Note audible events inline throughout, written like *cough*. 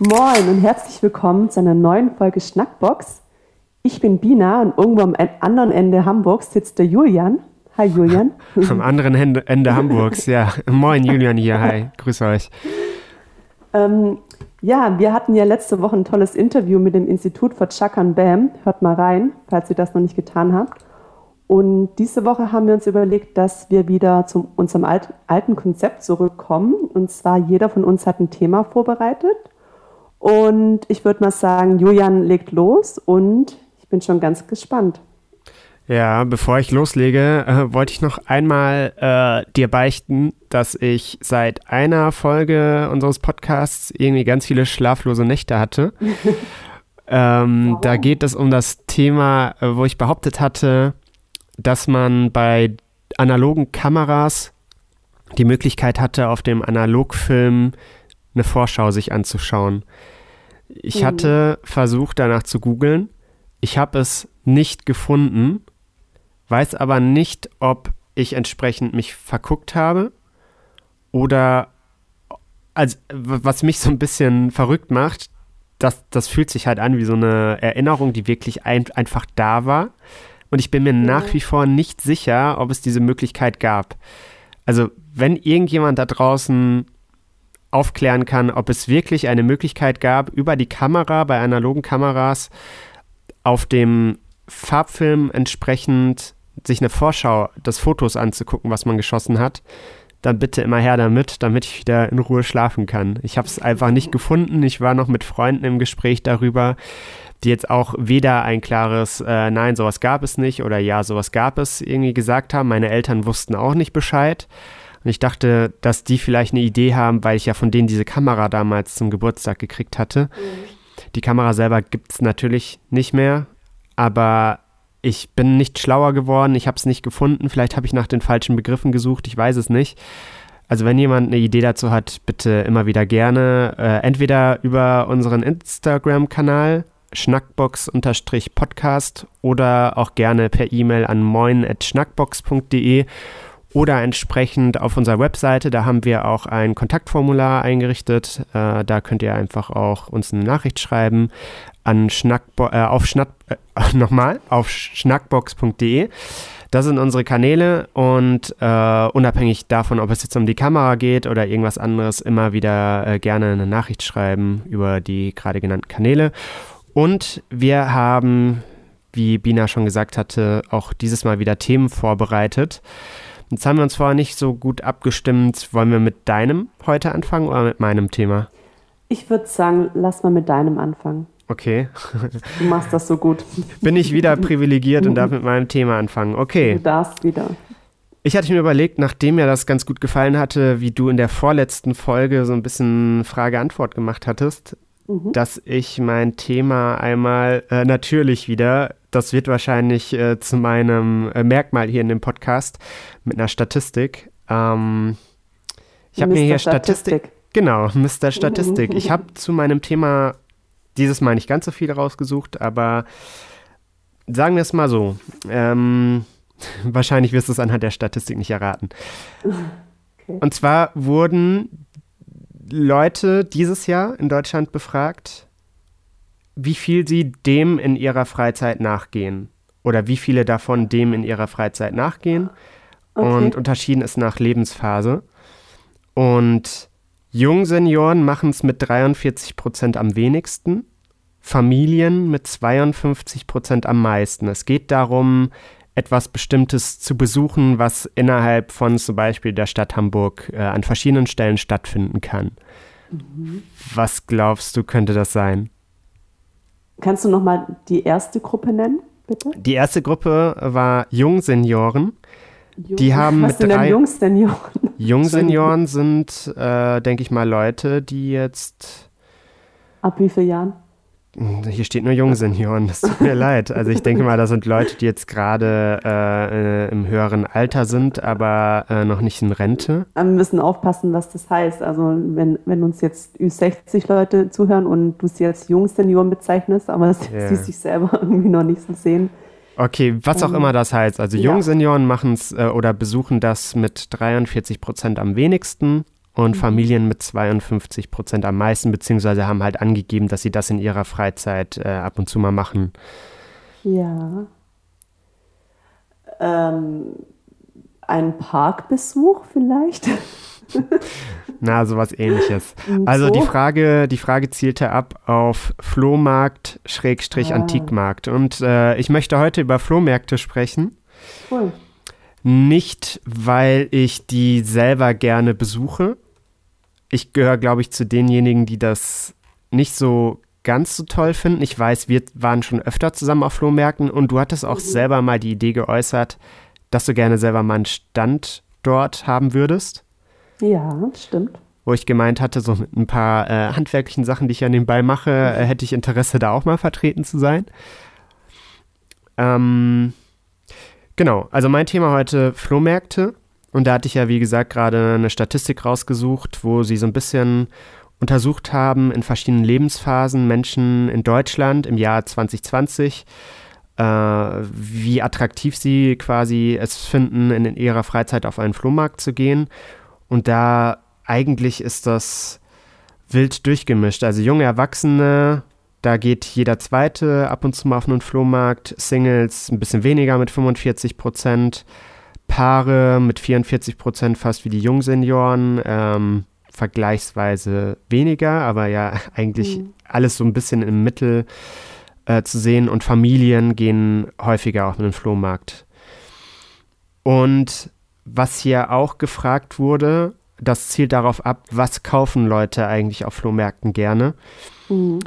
Moin und herzlich willkommen zu einer neuen Folge Schnackbox. Ich bin Bina und irgendwo am anderen Ende Hamburgs sitzt der Julian. Hi Julian. *laughs* Am anderen Ende, Ende Hamburgs, ja. Moin Julian hier, hi, grüß euch. Ähm, ja, wir hatten ja letzte Woche ein tolles Interview mit dem Institut für Chakan Bam. Hört mal rein, falls ihr das noch nicht getan habt. Und diese Woche haben wir uns überlegt, dass wir wieder zu unserem alt, alten Konzept zurückkommen. Und zwar jeder von uns hat ein Thema vorbereitet. Und ich würde mal sagen, Julian legt los und ich bin schon ganz gespannt. Ja, bevor ich loslege, äh, wollte ich noch einmal äh, dir beichten, dass ich seit einer Folge unseres Podcasts irgendwie ganz viele schlaflose Nächte hatte. *laughs* ähm, wow. Da geht es um das Thema, äh, wo ich behauptet hatte, dass man bei analogen Kameras die Möglichkeit hatte, auf dem Analogfilm eine Vorschau sich anzuschauen. Ich mhm. hatte versucht, danach zu googeln. Ich habe es nicht gefunden, weiß aber nicht, ob ich entsprechend mich verguckt habe oder also, was mich so ein bisschen verrückt macht, das, das fühlt sich halt an wie so eine Erinnerung, die wirklich ein, einfach da war. Und ich bin mir ja. nach wie vor nicht sicher, ob es diese Möglichkeit gab. Also, wenn irgendjemand da draußen aufklären kann, ob es wirklich eine Möglichkeit gab, über die Kamera bei analogen Kameras auf dem Farbfilm entsprechend sich eine Vorschau des Fotos anzugucken, was man geschossen hat, dann bitte immer her damit, damit ich wieder in Ruhe schlafen kann. Ich habe es einfach nicht gefunden. Ich war noch mit Freunden im Gespräch darüber, die jetzt auch weder ein klares äh, Nein, sowas gab es nicht oder Ja, sowas gab es irgendwie gesagt haben. Meine Eltern wussten auch nicht Bescheid. Und ich dachte, dass die vielleicht eine Idee haben, weil ich ja von denen diese Kamera damals zum Geburtstag gekriegt hatte. Mhm. Die Kamera selber gibt es natürlich nicht mehr, aber ich bin nicht schlauer geworden, ich habe es nicht gefunden, vielleicht habe ich nach den falschen Begriffen gesucht, ich weiß es nicht. Also wenn jemand eine Idee dazu hat, bitte immer wieder gerne, äh, entweder über unseren Instagram-Kanal schnackbox-podcast oder auch gerne per E-Mail an moin.schnackbox.de oder entsprechend auf unserer Webseite. Da haben wir auch ein Kontaktformular eingerichtet. Äh, da könnt ihr einfach auch uns eine Nachricht schreiben an Schnackbo äh, auf Schnack äh, *laughs* nochmal auf schnackbox.de. Das sind unsere Kanäle und äh, unabhängig davon, ob es jetzt um die Kamera geht oder irgendwas anderes, immer wieder äh, gerne eine Nachricht schreiben über die gerade genannten Kanäle. Und wir haben, wie Bina schon gesagt hatte, auch dieses Mal wieder Themen vorbereitet. Jetzt haben wir uns vorher nicht so gut abgestimmt. Wollen wir mit deinem heute anfangen oder mit meinem Thema? Ich würde sagen, lass mal mit deinem anfangen. Okay. Du machst das so gut. Bin ich wieder privilegiert und darf mit meinem Thema anfangen. Okay. Du darfst wieder. Ich hatte mir überlegt, nachdem mir das ganz gut gefallen hatte, wie du in der vorletzten Folge so ein bisschen Frage-Antwort gemacht hattest, mhm. dass ich mein Thema einmal äh, natürlich wieder, das wird wahrscheinlich äh, zu meinem äh, Merkmal hier in dem Podcast mit einer Statistik. Ähm, ich habe mir hier Statistik. Statistik. Genau, *laughs* Mr. Statistik. Ich habe *laughs* zu meinem Thema dieses Mal nicht ganz so viel rausgesucht, aber sagen wir es mal so. Ähm, *laughs* wahrscheinlich wirst du es anhand der Statistik nicht erraten. Okay. Und zwar wurden Leute dieses Jahr in Deutschland befragt, wie viel sie dem in ihrer Freizeit nachgehen. Oder wie viele davon dem in ihrer Freizeit nachgehen. Okay. Und unterschieden ist nach Lebensphase. Und Jungsenioren machen es mit 43 Prozent am wenigsten, Familien mit 52 Prozent am meisten. Es geht darum, etwas Bestimmtes zu besuchen, was innerhalb von zum Beispiel der Stadt Hamburg äh, an verschiedenen Stellen stattfinden kann. Mhm. Was glaubst du, könnte das sein? Kannst du nochmal die erste Gruppe nennen, bitte? Die erste Gruppe war Jungsenioren. Jung, die haben was mit sind drei denn Jungsenioren? Jungsenioren sind, äh, denke ich mal, Leute, die jetzt. Ab wie vielen Jahren? Hier steht nur Jungsenioren, das tut mir *laughs* leid. Also ich denke mal, das sind Leute, die jetzt gerade äh, im höheren Alter sind, aber äh, noch nicht in Rente. Wir müssen aufpassen, was das heißt. Also wenn, wenn uns jetzt Ü60 Leute zuhören und du sie als Jungsenioren bezeichnest, aber sie yeah. sich selber *laughs* irgendwie noch nicht so sehen. Okay, was auch ähm, immer das heißt. Also ja. Jungsenioren machen es äh, oder besuchen das mit 43 Prozent am wenigsten und mhm. Familien mit 52 Prozent am meisten, beziehungsweise haben halt angegeben, dass sie das in ihrer Freizeit äh, ab und zu mal machen. Ja. Ähm, ein Parkbesuch vielleicht? *laughs* Na, sowas ähnliches. Also so? die Frage, die Frage zielte ab auf Flohmarkt Schrägstrich ah. Antikmarkt. Und äh, ich möchte heute über Flohmärkte sprechen. Cool. Nicht, weil ich die selber gerne besuche. Ich gehöre, glaube ich, zu denjenigen, die das nicht so ganz so toll finden. Ich weiß, wir waren schon öfter zusammen auf Flohmärkten und du hattest auch mhm. selber mal die Idee geäußert, dass du gerne selber mal einen Stand dort haben würdest. Ja, stimmt. Wo ich gemeint hatte, so mit ein paar äh, handwerklichen Sachen, die ich ja nebenbei mache, äh, hätte ich Interesse, da auch mal vertreten zu sein. Ähm, genau, also mein Thema heute Flohmärkte. Und da hatte ich ja, wie gesagt, gerade eine Statistik rausgesucht, wo sie so ein bisschen untersucht haben in verschiedenen Lebensphasen Menschen in Deutschland im Jahr 2020, äh, wie attraktiv sie quasi es finden, in ihrer Freizeit auf einen Flohmarkt zu gehen. Und da eigentlich ist das wild durchgemischt. Also junge Erwachsene, da geht jeder Zweite ab und zu mal auf einen Flohmarkt. Singles ein bisschen weniger mit 45 Prozent. Paare mit 44 Prozent, fast wie die Jungsenioren. Ähm, vergleichsweise weniger, aber ja *laughs* eigentlich mhm. alles so ein bisschen im Mittel äh, zu sehen. Und Familien gehen häufiger auf einen Flohmarkt. Und was hier auch gefragt wurde, das zielt darauf ab, was kaufen Leute eigentlich auf Flohmärkten gerne. Mhm.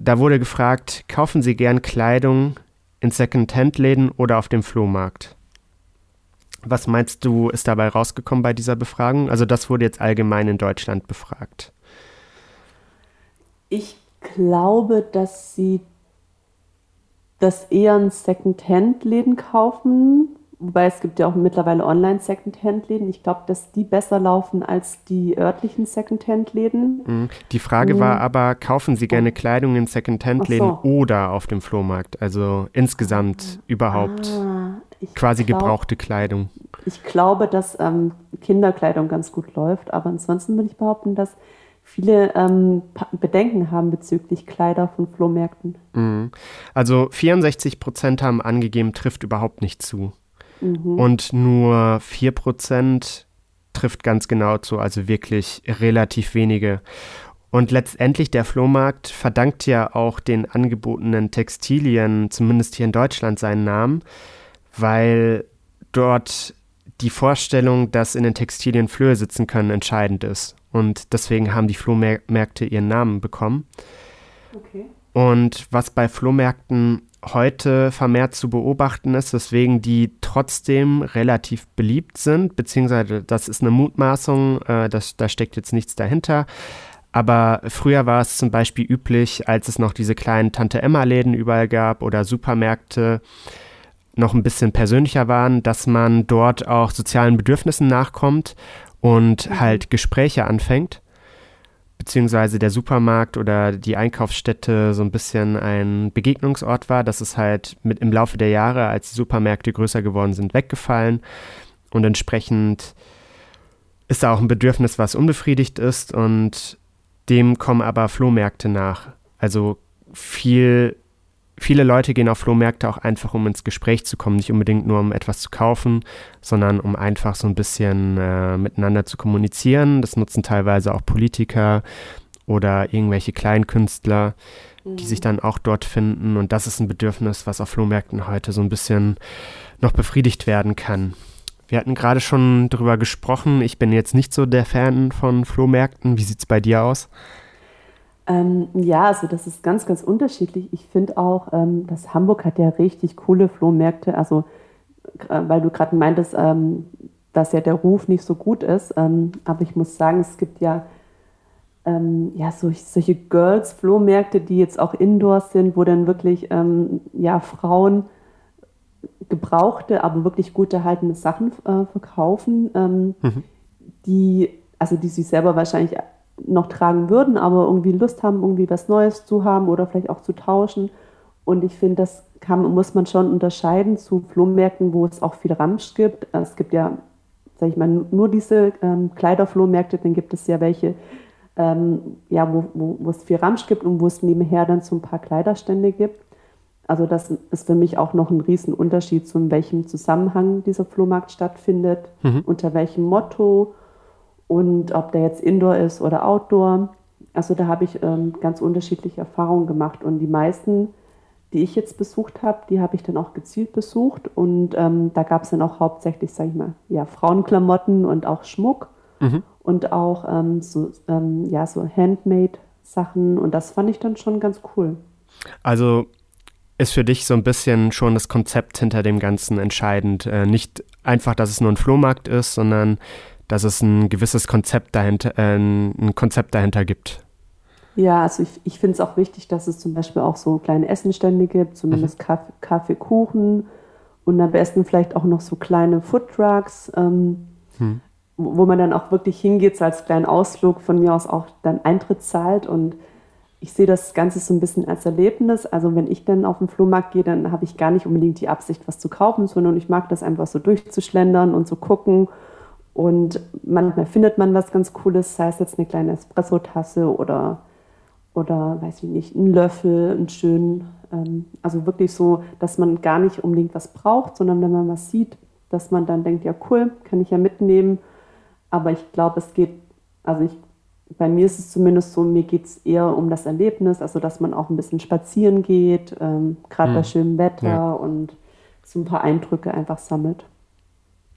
Da wurde gefragt, kaufen sie gern Kleidung in Second-Hand-Läden oder auf dem Flohmarkt? Was meinst du, ist dabei rausgekommen bei dieser Befragung? Also das wurde jetzt allgemein in Deutschland befragt. Ich glaube, dass sie das eher in Second-Hand-Läden kaufen, Wobei es gibt ja auch mittlerweile Online-Secondhand-Läden. Ich glaube, dass die besser laufen als die örtlichen Secondhand-Läden. Mhm. Die Frage mhm. war aber, kaufen Sie gerne Kleidung in Secondhand-Läden so. oder auf dem Flohmarkt? Also insgesamt ah, überhaupt ah, quasi glaub, gebrauchte Kleidung. Ich glaube, dass ähm, Kinderkleidung ganz gut läuft, aber ansonsten würde ich behaupten, dass viele ähm, Bedenken haben bezüglich Kleider von Flohmärkten. Mhm. Also 64 Prozent haben angegeben, trifft überhaupt nicht zu. Mhm. Und nur 4% trifft ganz genau zu, also wirklich relativ wenige. Und letztendlich der Flohmarkt verdankt ja auch den angebotenen Textilien, zumindest hier in Deutschland, seinen Namen, weil dort die Vorstellung, dass in den Textilien Flöhe sitzen können, entscheidend ist. Und deswegen haben die Flohmärkte ihren Namen bekommen. Okay. Und was bei Flohmärkten heute vermehrt zu beobachten ist, weswegen die trotzdem relativ beliebt sind, beziehungsweise das ist eine Mutmaßung, äh, das, da steckt jetzt nichts dahinter. Aber früher war es zum Beispiel üblich, als es noch diese kleinen Tante-Emma-Läden überall gab oder Supermärkte noch ein bisschen persönlicher waren, dass man dort auch sozialen Bedürfnissen nachkommt und mhm. halt Gespräche anfängt beziehungsweise der Supermarkt oder die Einkaufsstätte so ein bisschen ein Begegnungsort war. Das ist halt mit im Laufe der Jahre, als die Supermärkte größer geworden sind, weggefallen. Und entsprechend ist da auch ein Bedürfnis, was unbefriedigt ist. Und dem kommen aber Flohmärkte nach. Also viel viele Leute gehen auf Flohmärkte auch einfach, um ins Gespräch zu kommen, nicht unbedingt nur um etwas zu kaufen, sondern um einfach so ein bisschen äh, miteinander zu kommunizieren. Das nutzen teilweise auch Politiker oder irgendwelche Kleinkünstler, mhm. die sich dann auch dort finden. Und das ist ein Bedürfnis, was auf Flohmärkten heute so ein bisschen noch befriedigt werden kann. Wir hatten gerade schon darüber gesprochen. Ich bin jetzt nicht so der Fan von Flohmärkten. Wie sieht es bei dir aus? Ähm, ja, also das ist ganz, ganz unterschiedlich. Ich finde auch, ähm, dass Hamburg hat ja richtig coole Flohmärkte. Also, äh, weil du gerade meintest, ähm, dass ja der Ruf nicht so gut ist. Ähm, aber ich muss sagen, es gibt ja, ähm, ja so, solche Girls-Flohmärkte, die jetzt auch Indoors sind, wo dann wirklich ähm, ja, Frauen gebrauchte, aber wirklich gut erhaltene Sachen äh, verkaufen, mhm. die, also die sich selber wahrscheinlich noch tragen würden, aber irgendwie Lust haben, irgendwie was Neues zu haben oder vielleicht auch zu tauschen. Und ich finde, das kann, muss man schon unterscheiden zu Flohmärkten, wo es auch viel Ramsch gibt. Es gibt ja sag ich mal, nur diese ähm, Kleiderflohmärkte, dann gibt es ja welche, ähm, ja, wo, wo, wo es viel Ramsch gibt und wo es nebenher dann so ein paar Kleiderstände gibt. Also das ist für mich auch noch ein Riesenunterschied, zu welchem Zusammenhang dieser Flohmarkt stattfindet, mhm. unter welchem Motto und ob der jetzt Indoor ist oder Outdoor. Also da habe ich ähm, ganz unterschiedliche Erfahrungen gemacht und die meisten, die ich jetzt besucht habe, die habe ich dann auch gezielt besucht und ähm, da gab es dann auch hauptsächlich, sage ich mal, ja, Frauenklamotten und auch Schmuck mhm. und auch ähm, so, ähm, ja, so Handmade-Sachen und das fand ich dann schon ganz cool. Also ist für dich so ein bisschen schon das Konzept hinter dem Ganzen entscheidend. Äh, nicht einfach, dass es nur ein Flohmarkt ist, sondern dass es ein gewisses Konzept dahinter, äh, ein Konzept dahinter gibt. Ja, also ich, ich finde es auch wichtig, dass es zum Beispiel auch so kleine Essenstände gibt, zumindest mhm. Kaffee, Kaffee, Kuchen und am besten vielleicht auch noch so kleine Foodtrucks, ähm, mhm. wo, wo man dann auch wirklich hingeht, so als kleinen Ausflug von mir aus auch dann Eintritt zahlt und ich sehe das Ganze so ein bisschen als Erlebnis. Also wenn ich dann auf den Flohmarkt gehe, dann habe ich gar nicht unbedingt die Absicht, was zu kaufen, sondern ich mag das einfach so durchzuschlendern und zu gucken. Und manchmal findet man was ganz Cooles, sei es jetzt eine kleine Espresso-Tasse oder, oder, weiß ich nicht, einen Löffel, einen schönen. Ähm, also wirklich so, dass man gar nicht unbedingt was braucht, sondern wenn man was sieht, dass man dann denkt, ja cool, kann ich ja mitnehmen. Aber ich glaube, es geht, also ich bei mir ist es zumindest so, mir geht es eher um das Erlebnis, also dass man auch ein bisschen spazieren geht, ähm, gerade hm. bei schönem Wetter ja. und so ein paar Eindrücke einfach sammelt.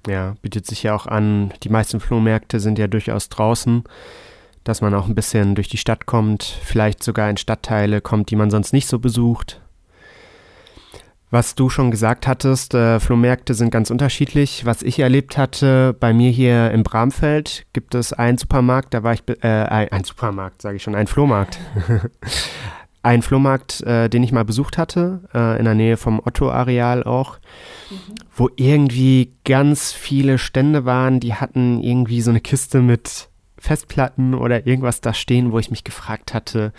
Ja, bietet sich ja auch an. Die meisten Flohmärkte sind ja durchaus draußen, dass man auch ein bisschen durch die Stadt kommt, vielleicht sogar in Stadtteile kommt, die man sonst nicht so besucht. Was du schon gesagt hattest, äh, Flohmärkte sind ganz unterschiedlich. Was ich erlebt hatte, bei mir hier im Bramfeld gibt es einen Supermarkt, da war ich, äh, ein, Supermarkt, sage ich schon, ein Flohmarkt. *laughs* ein Flohmarkt, äh, den ich mal besucht hatte, äh, in der Nähe vom Otto-Areal auch, mhm. wo irgendwie ganz viele Stände waren, die hatten irgendwie so eine Kiste mit Festplatten oder irgendwas da stehen, wo ich mich gefragt hatte,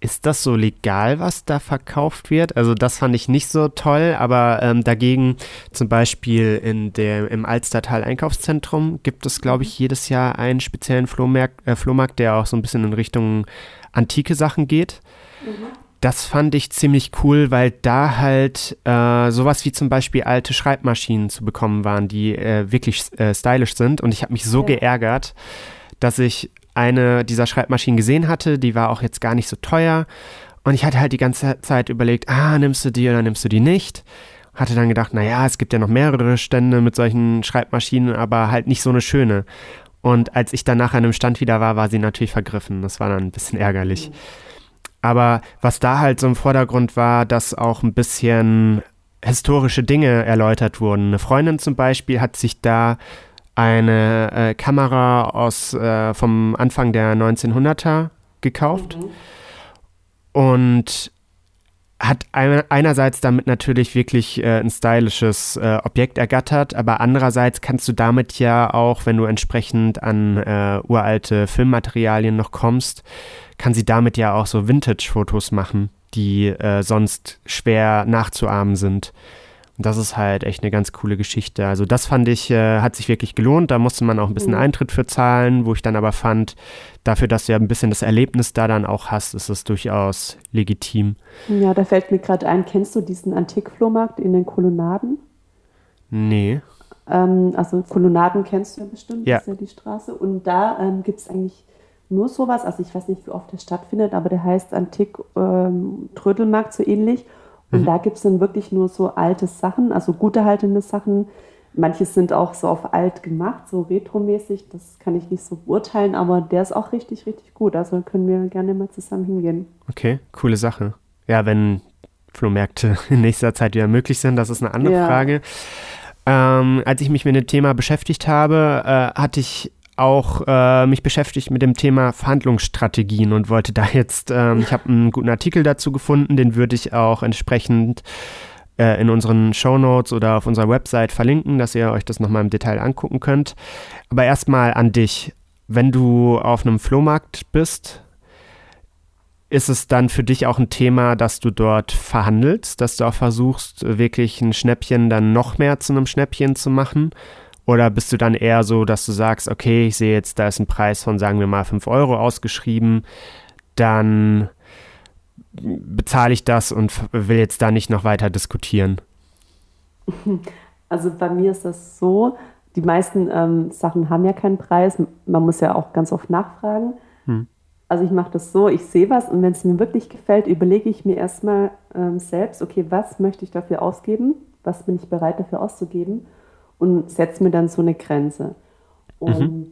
ist das so legal, was da verkauft wird? Also das fand ich nicht so toll, aber ähm, dagegen zum Beispiel in der, im Alstertal Einkaufszentrum gibt es, glaube ich, jedes Jahr einen speziellen Flohmarkt, äh, Flohmarkt, der auch so ein bisschen in Richtung antike Sachen geht. Mhm. Das fand ich ziemlich cool, weil da halt äh, sowas wie zum Beispiel alte Schreibmaschinen zu bekommen waren, die äh, wirklich äh, stylisch sind. Und ich habe mich so ja. geärgert, dass ich eine dieser Schreibmaschinen gesehen hatte, die war auch jetzt gar nicht so teuer. Und ich hatte halt die ganze Zeit überlegt, ah, nimmst du die oder nimmst du die nicht? Hatte dann gedacht, naja, es gibt ja noch mehrere Stände mit solchen Schreibmaschinen, aber halt nicht so eine schöne. Und als ich dann nach einem Stand wieder war, war sie natürlich vergriffen. Das war dann ein bisschen ärgerlich. Aber was da halt so im Vordergrund war, dass auch ein bisschen historische Dinge erläutert wurden. Eine Freundin zum Beispiel hat sich da eine äh, Kamera aus äh, vom Anfang der 1900er gekauft mhm. und hat einerseits damit natürlich wirklich äh, ein stylisches äh, Objekt ergattert, aber andererseits kannst du damit ja auch, wenn du entsprechend an äh, uralte Filmmaterialien noch kommst, kann sie damit ja auch so Vintage-Fotos machen, die äh, sonst schwer nachzuahmen sind. Und das ist halt echt eine ganz coole Geschichte. Also das fand ich, äh, hat sich wirklich gelohnt. Da musste man auch ein bisschen mhm. Eintritt für zahlen, wo ich dann aber fand, dafür, dass du ja ein bisschen das Erlebnis da dann auch hast, ist es durchaus legitim. Ja, da fällt mir gerade ein, kennst du diesen Antikflohmarkt in den Kolonnaden? Nee. Ähm, also Kolonnaden kennst du ja bestimmt, ja. das ist ja die Straße. Und da ähm, gibt es eigentlich nur sowas, also ich weiß nicht, wie oft der stattfindet, aber der heißt Antik-Trödelmarkt ähm, so ähnlich. Und mhm. da gibt es dann wirklich nur so alte Sachen, also gut erhaltene Sachen. Manches sind auch so auf alt gemacht, so retromäßig. Das kann ich nicht so beurteilen, aber der ist auch richtig, richtig gut. Also können wir gerne mal zusammen hingehen. Okay, coole Sache. Ja, wenn Flohmärkte *laughs* in nächster Zeit wieder möglich sind, das ist eine andere ja. Frage. Ähm, als ich mich mit dem Thema beschäftigt habe, äh, hatte ich auch äh, mich beschäftigt mit dem Thema Verhandlungsstrategien und wollte da jetzt, ähm, ich habe einen guten Artikel dazu gefunden, den würde ich auch entsprechend äh, in unseren Show Notes oder auf unserer Website verlinken, dass ihr euch das nochmal im Detail angucken könnt. Aber erstmal an dich. Wenn du auf einem Flohmarkt bist, ist es dann für dich auch ein Thema, dass du dort verhandelst, dass du auch versuchst, wirklich ein Schnäppchen dann noch mehr zu einem Schnäppchen zu machen? Oder bist du dann eher so, dass du sagst, okay, ich sehe jetzt, da ist ein Preis von, sagen wir mal, 5 Euro ausgeschrieben, dann bezahle ich das und will jetzt da nicht noch weiter diskutieren? *laughs* Also bei mir ist das so, die meisten ähm, Sachen haben ja keinen Preis. Man muss ja auch ganz oft nachfragen. Hm. Also ich mache das so, ich sehe was und wenn es mir wirklich gefällt, überlege ich mir erstmal ähm, selbst, okay, was möchte ich dafür ausgeben? Was bin ich bereit dafür auszugeben? Und setze mir dann so eine Grenze. Und mhm.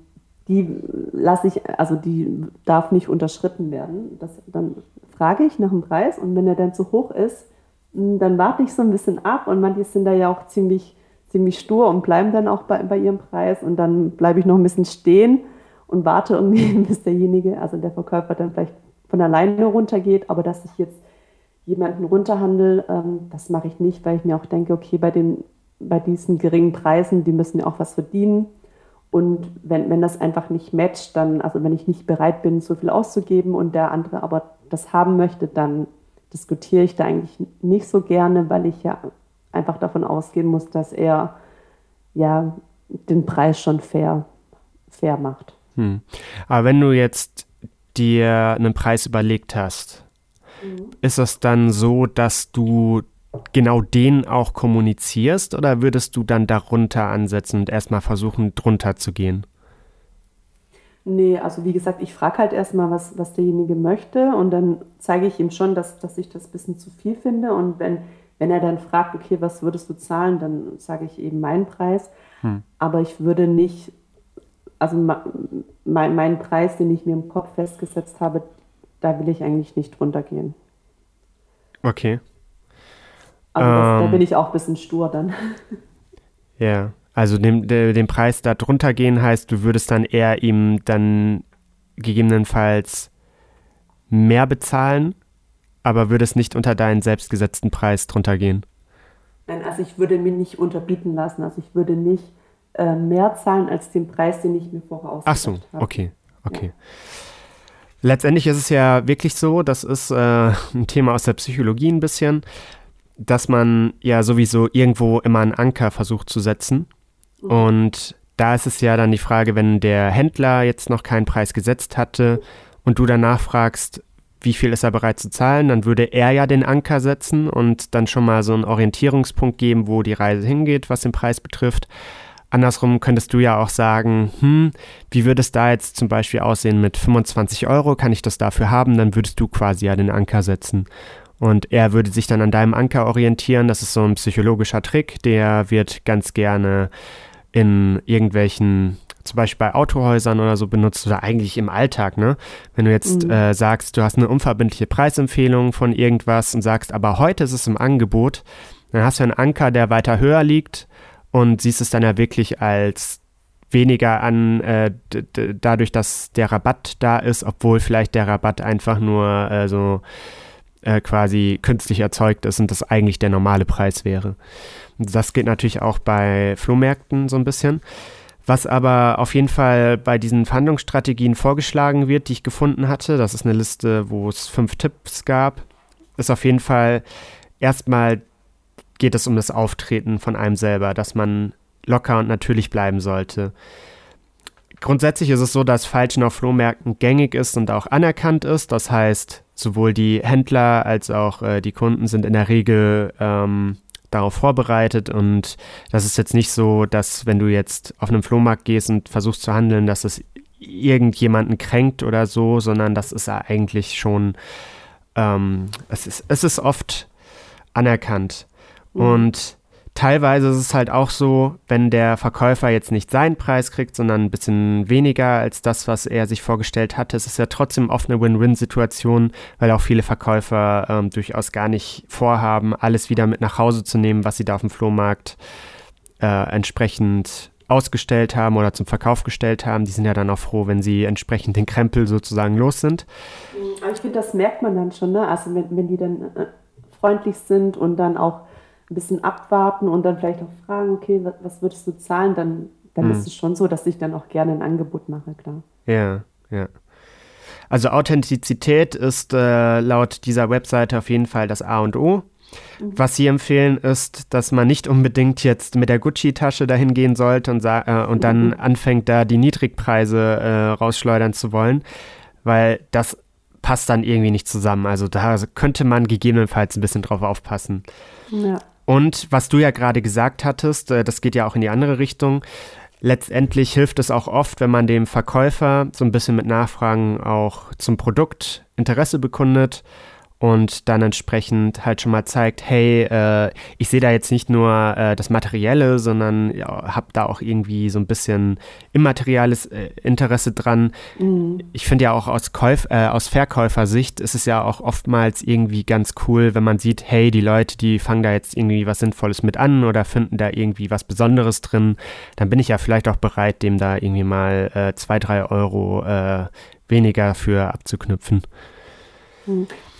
die lasse ich, also die darf nicht unterschritten werden. Das, dann frage ich nach dem Preis und wenn er dann zu hoch ist, dann warte ich so ein bisschen ab und manche sind da ja auch ziemlich ziemlich stur und bleiben dann auch bei, bei ihrem Preis und dann bleibe ich noch ein bisschen stehen und warte irgendwie, *laughs* bis derjenige, also der Verkäufer dann vielleicht von alleine runtergeht, aber dass ich jetzt jemanden runterhandel, ähm, das mache ich nicht, weil ich mir auch denke, okay, bei, den, bei diesen geringen Preisen, die müssen ja auch was verdienen. Und wenn, wenn das einfach nicht matcht, dann, also wenn ich nicht bereit bin, so viel auszugeben und der andere aber das haben möchte, dann diskutiere ich da eigentlich nicht so gerne, weil ich ja einfach davon ausgehen muss, dass er ja den Preis schon fair, fair macht. Hm. Aber wenn du jetzt dir einen Preis überlegt hast, mhm. ist es dann so, dass du genau den auch kommunizierst oder würdest du dann darunter ansetzen und erstmal versuchen, drunter zu gehen? Nee, also wie gesagt, ich frage halt erstmal, was, was derjenige möchte und dann zeige ich ihm schon, dass, dass ich das ein bisschen zu viel finde und wenn wenn er dann fragt, okay, was würdest du zahlen, dann sage ich eben meinen Preis. Hm. Aber ich würde nicht, also mein, meinen Preis, den ich mir im Kopf festgesetzt habe, da will ich eigentlich nicht runtergehen. Okay. Also das, ähm, da bin ich auch ein bisschen stur dann. Ja, also den, den Preis da drunter gehen heißt, du würdest dann eher ihm dann gegebenenfalls mehr bezahlen aber würde es nicht unter deinen selbstgesetzten Preis drunter gehen? Nein, also ich würde mir nicht unterbieten lassen. Also ich würde nicht äh, mehr zahlen als den Preis, den ich mir vorher ausgesucht Ach so, habe. okay, okay. Ja. Letztendlich ist es ja wirklich so, das ist äh, ein Thema aus der Psychologie ein bisschen, dass man ja sowieso irgendwo immer einen Anker versucht zu setzen. Mhm. Und da ist es ja dann die Frage, wenn der Händler jetzt noch keinen Preis gesetzt hatte und du danach fragst, wie viel ist er bereit zu zahlen, dann würde er ja den Anker setzen und dann schon mal so einen Orientierungspunkt geben, wo die Reise hingeht, was den Preis betrifft. Andersrum könntest du ja auch sagen, hm, wie würde es da jetzt zum Beispiel aussehen mit 25 Euro, kann ich das dafür haben? Dann würdest du quasi ja den Anker setzen. Und er würde sich dann an deinem Anker orientieren. Das ist so ein psychologischer Trick, der wird ganz gerne in irgendwelchen zum Beispiel bei Autohäusern oder so benutzt oder eigentlich im Alltag, ne? Wenn du jetzt mhm. äh, sagst, du hast eine unverbindliche Preisempfehlung von irgendwas und sagst, aber heute ist es im Angebot, dann hast du einen Anker, der weiter höher liegt und siehst es dann ja wirklich als weniger an, äh, dadurch, dass der Rabatt da ist, obwohl vielleicht der Rabatt einfach nur äh, so äh, quasi künstlich erzeugt ist und das eigentlich der normale Preis wäre. Das geht natürlich auch bei Flohmärkten so ein bisschen. Was aber auf jeden Fall bei diesen Verhandlungsstrategien vorgeschlagen wird, die ich gefunden hatte, das ist eine Liste, wo es fünf Tipps gab, ist auf jeden Fall erstmal geht es um das Auftreten von einem selber, dass man locker und natürlich bleiben sollte. Grundsätzlich ist es so, dass Falschen auf Flohmärkten gängig ist und auch anerkannt ist. Das heißt, sowohl die Händler als auch äh, die Kunden sind in der Regel ähm, darauf vorbereitet und das ist jetzt nicht so, dass wenn du jetzt auf einem Flohmarkt gehst und versuchst zu handeln, dass es irgendjemanden kränkt oder so, sondern das ist eigentlich schon, ähm, es, ist, es ist oft anerkannt. Mhm. Und teilweise ist es halt auch so, wenn der Verkäufer jetzt nicht seinen Preis kriegt, sondern ein bisschen weniger als das, was er sich vorgestellt hatte. Es ist ja trotzdem oft eine Win-Win-Situation, weil auch viele Verkäufer ähm, durchaus gar nicht vorhaben, alles wieder mit nach Hause zu nehmen, was sie da auf dem Flohmarkt äh, entsprechend ausgestellt haben oder zum Verkauf gestellt haben. Die sind ja dann auch froh, wenn sie entsprechend den Krempel sozusagen los sind. Aber ich finde, das merkt man dann schon, ne? Also wenn, wenn die dann äh, freundlich sind und dann auch ein bisschen abwarten und dann vielleicht auch fragen, okay, was, würdest du zahlen, dann, dann hm. ist es schon so, dass ich dann auch gerne ein Angebot mache, klar. Ja, ja. Also Authentizität ist äh, laut dieser Webseite auf jeden Fall das A und O. Mhm. Was sie empfehlen ist, dass man nicht unbedingt jetzt mit der Gucci-Tasche dahin gehen sollte und, äh, und dann mhm. anfängt, da die Niedrigpreise äh, rausschleudern zu wollen, weil das passt dann irgendwie nicht zusammen. Also da könnte man gegebenenfalls ein bisschen drauf aufpassen. Ja. Und was du ja gerade gesagt hattest, äh, das geht ja auch in die andere Richtung. Letztendlich hilft es auch oft, wenn man dem Verkäufer so ein bisschen mit Nachfragen auch zum Produkt Interesse bekundet und dann entsprechend halt schon mal zeigt, hey, äh, ich sehe da jetzt nicht nur äh, das Materielle, sondern ja, habe da auch irgendwie so ein bisschen immaterielles äh, Interesse dran. Mhm. Ich finde ja auch aus, Käuf äh, aus Verkäufersicht ist es ja auch oftmals irgendwie ganz cool, wenn man sieht, hey, die Leute, die fangen da jetzt irgendwie was Sinnvolles mit an oder finden da irgendwie was Besonderes drin, dann bin ich ja vielleicht auch bereit, dem da irgendwie mal äh, zwei, drei Euro äh, weniger für abzuknüpfen.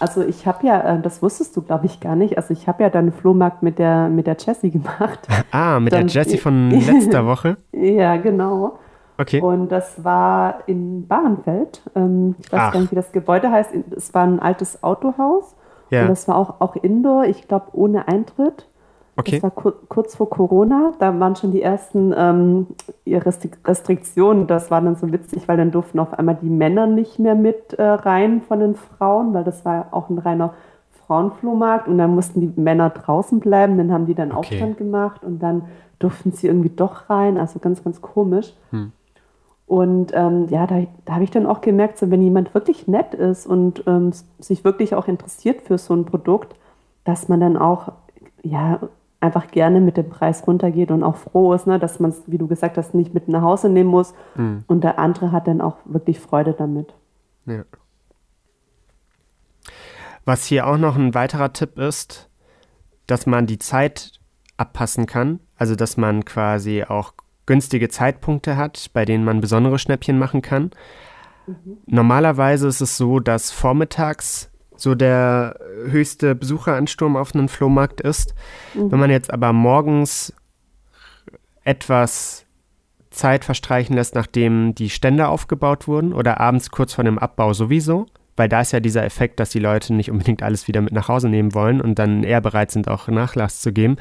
Also ich habe ja, äh, das wusstest du, glaube ich, gar nicht. Also ich habe ja dann Flohmarkt mit der, mit der Jessie gemacht. *laughs* Ah, mit dann, der Jessie von *laughs* letzter Woche? ja, genau. Okay. Und das war in Bahrenfeld. Ähm, ich weiß Ach. gar nicht, wie das Gebäude heißt. Es war ein altes Autohaus. Ja. Und das war auch, auch Indoor, ich glaube, ohne Eintritt. Okay. Das war kur kurz vor Corona. Da waren schon die ersten ähm, Restriktionen. Das war dann so witzig, weil dann durften auf einmal die Männer nicht mehr mit äh, rein von den Frauen, weil das war auch ein reiner Frauenflohmarkt. Und dann mussten die Männer draußen bleiben. Dann haben die dann okay. Aufstand gemacht und dann durften sie irgendwie doch rein. Also ganz, ganz komisch. Hm. Und ähm, ja, da, da habe ich dann auch gemerkt, so, wenn jemand wirklich nett ist und ähm, sich wirklich auch interessiert für so ein Produkt, dass man dann auch ja, einfach gerne mit dem Preis runtergeht und auch froh ist, ne, dass man es, wie du gesagt hast, nicht mit nach Hause nehmen muss. Mhm. Und der andere hat dann auch wirklich Freude damit. Ja. Was hier auch noch ein weiterer Tipp ist, dass man die Zeit abpassen kann. Also, dass man quasi auch günstige Zeitpunkte hat, bei denen man besondere Schnäppchen machen kann. Mhm. Normalerweise ist es so, dass vormittags so der höchste Besucheransturm auf einem Flohmarkt ist. Mhm. Wenn man jetzt aber morgens etwas Zeit verstreichen lässt, nachdem die Stände aufgebaut wurden oder abends kurz vor dem Abbau sowieso, weil da ist ja dieser Effekt, dass die Leute nicht unbedingt alles wieder mit nach Hause nehmen wollen und dann eher bereit sind, auch Nachlass zu geben.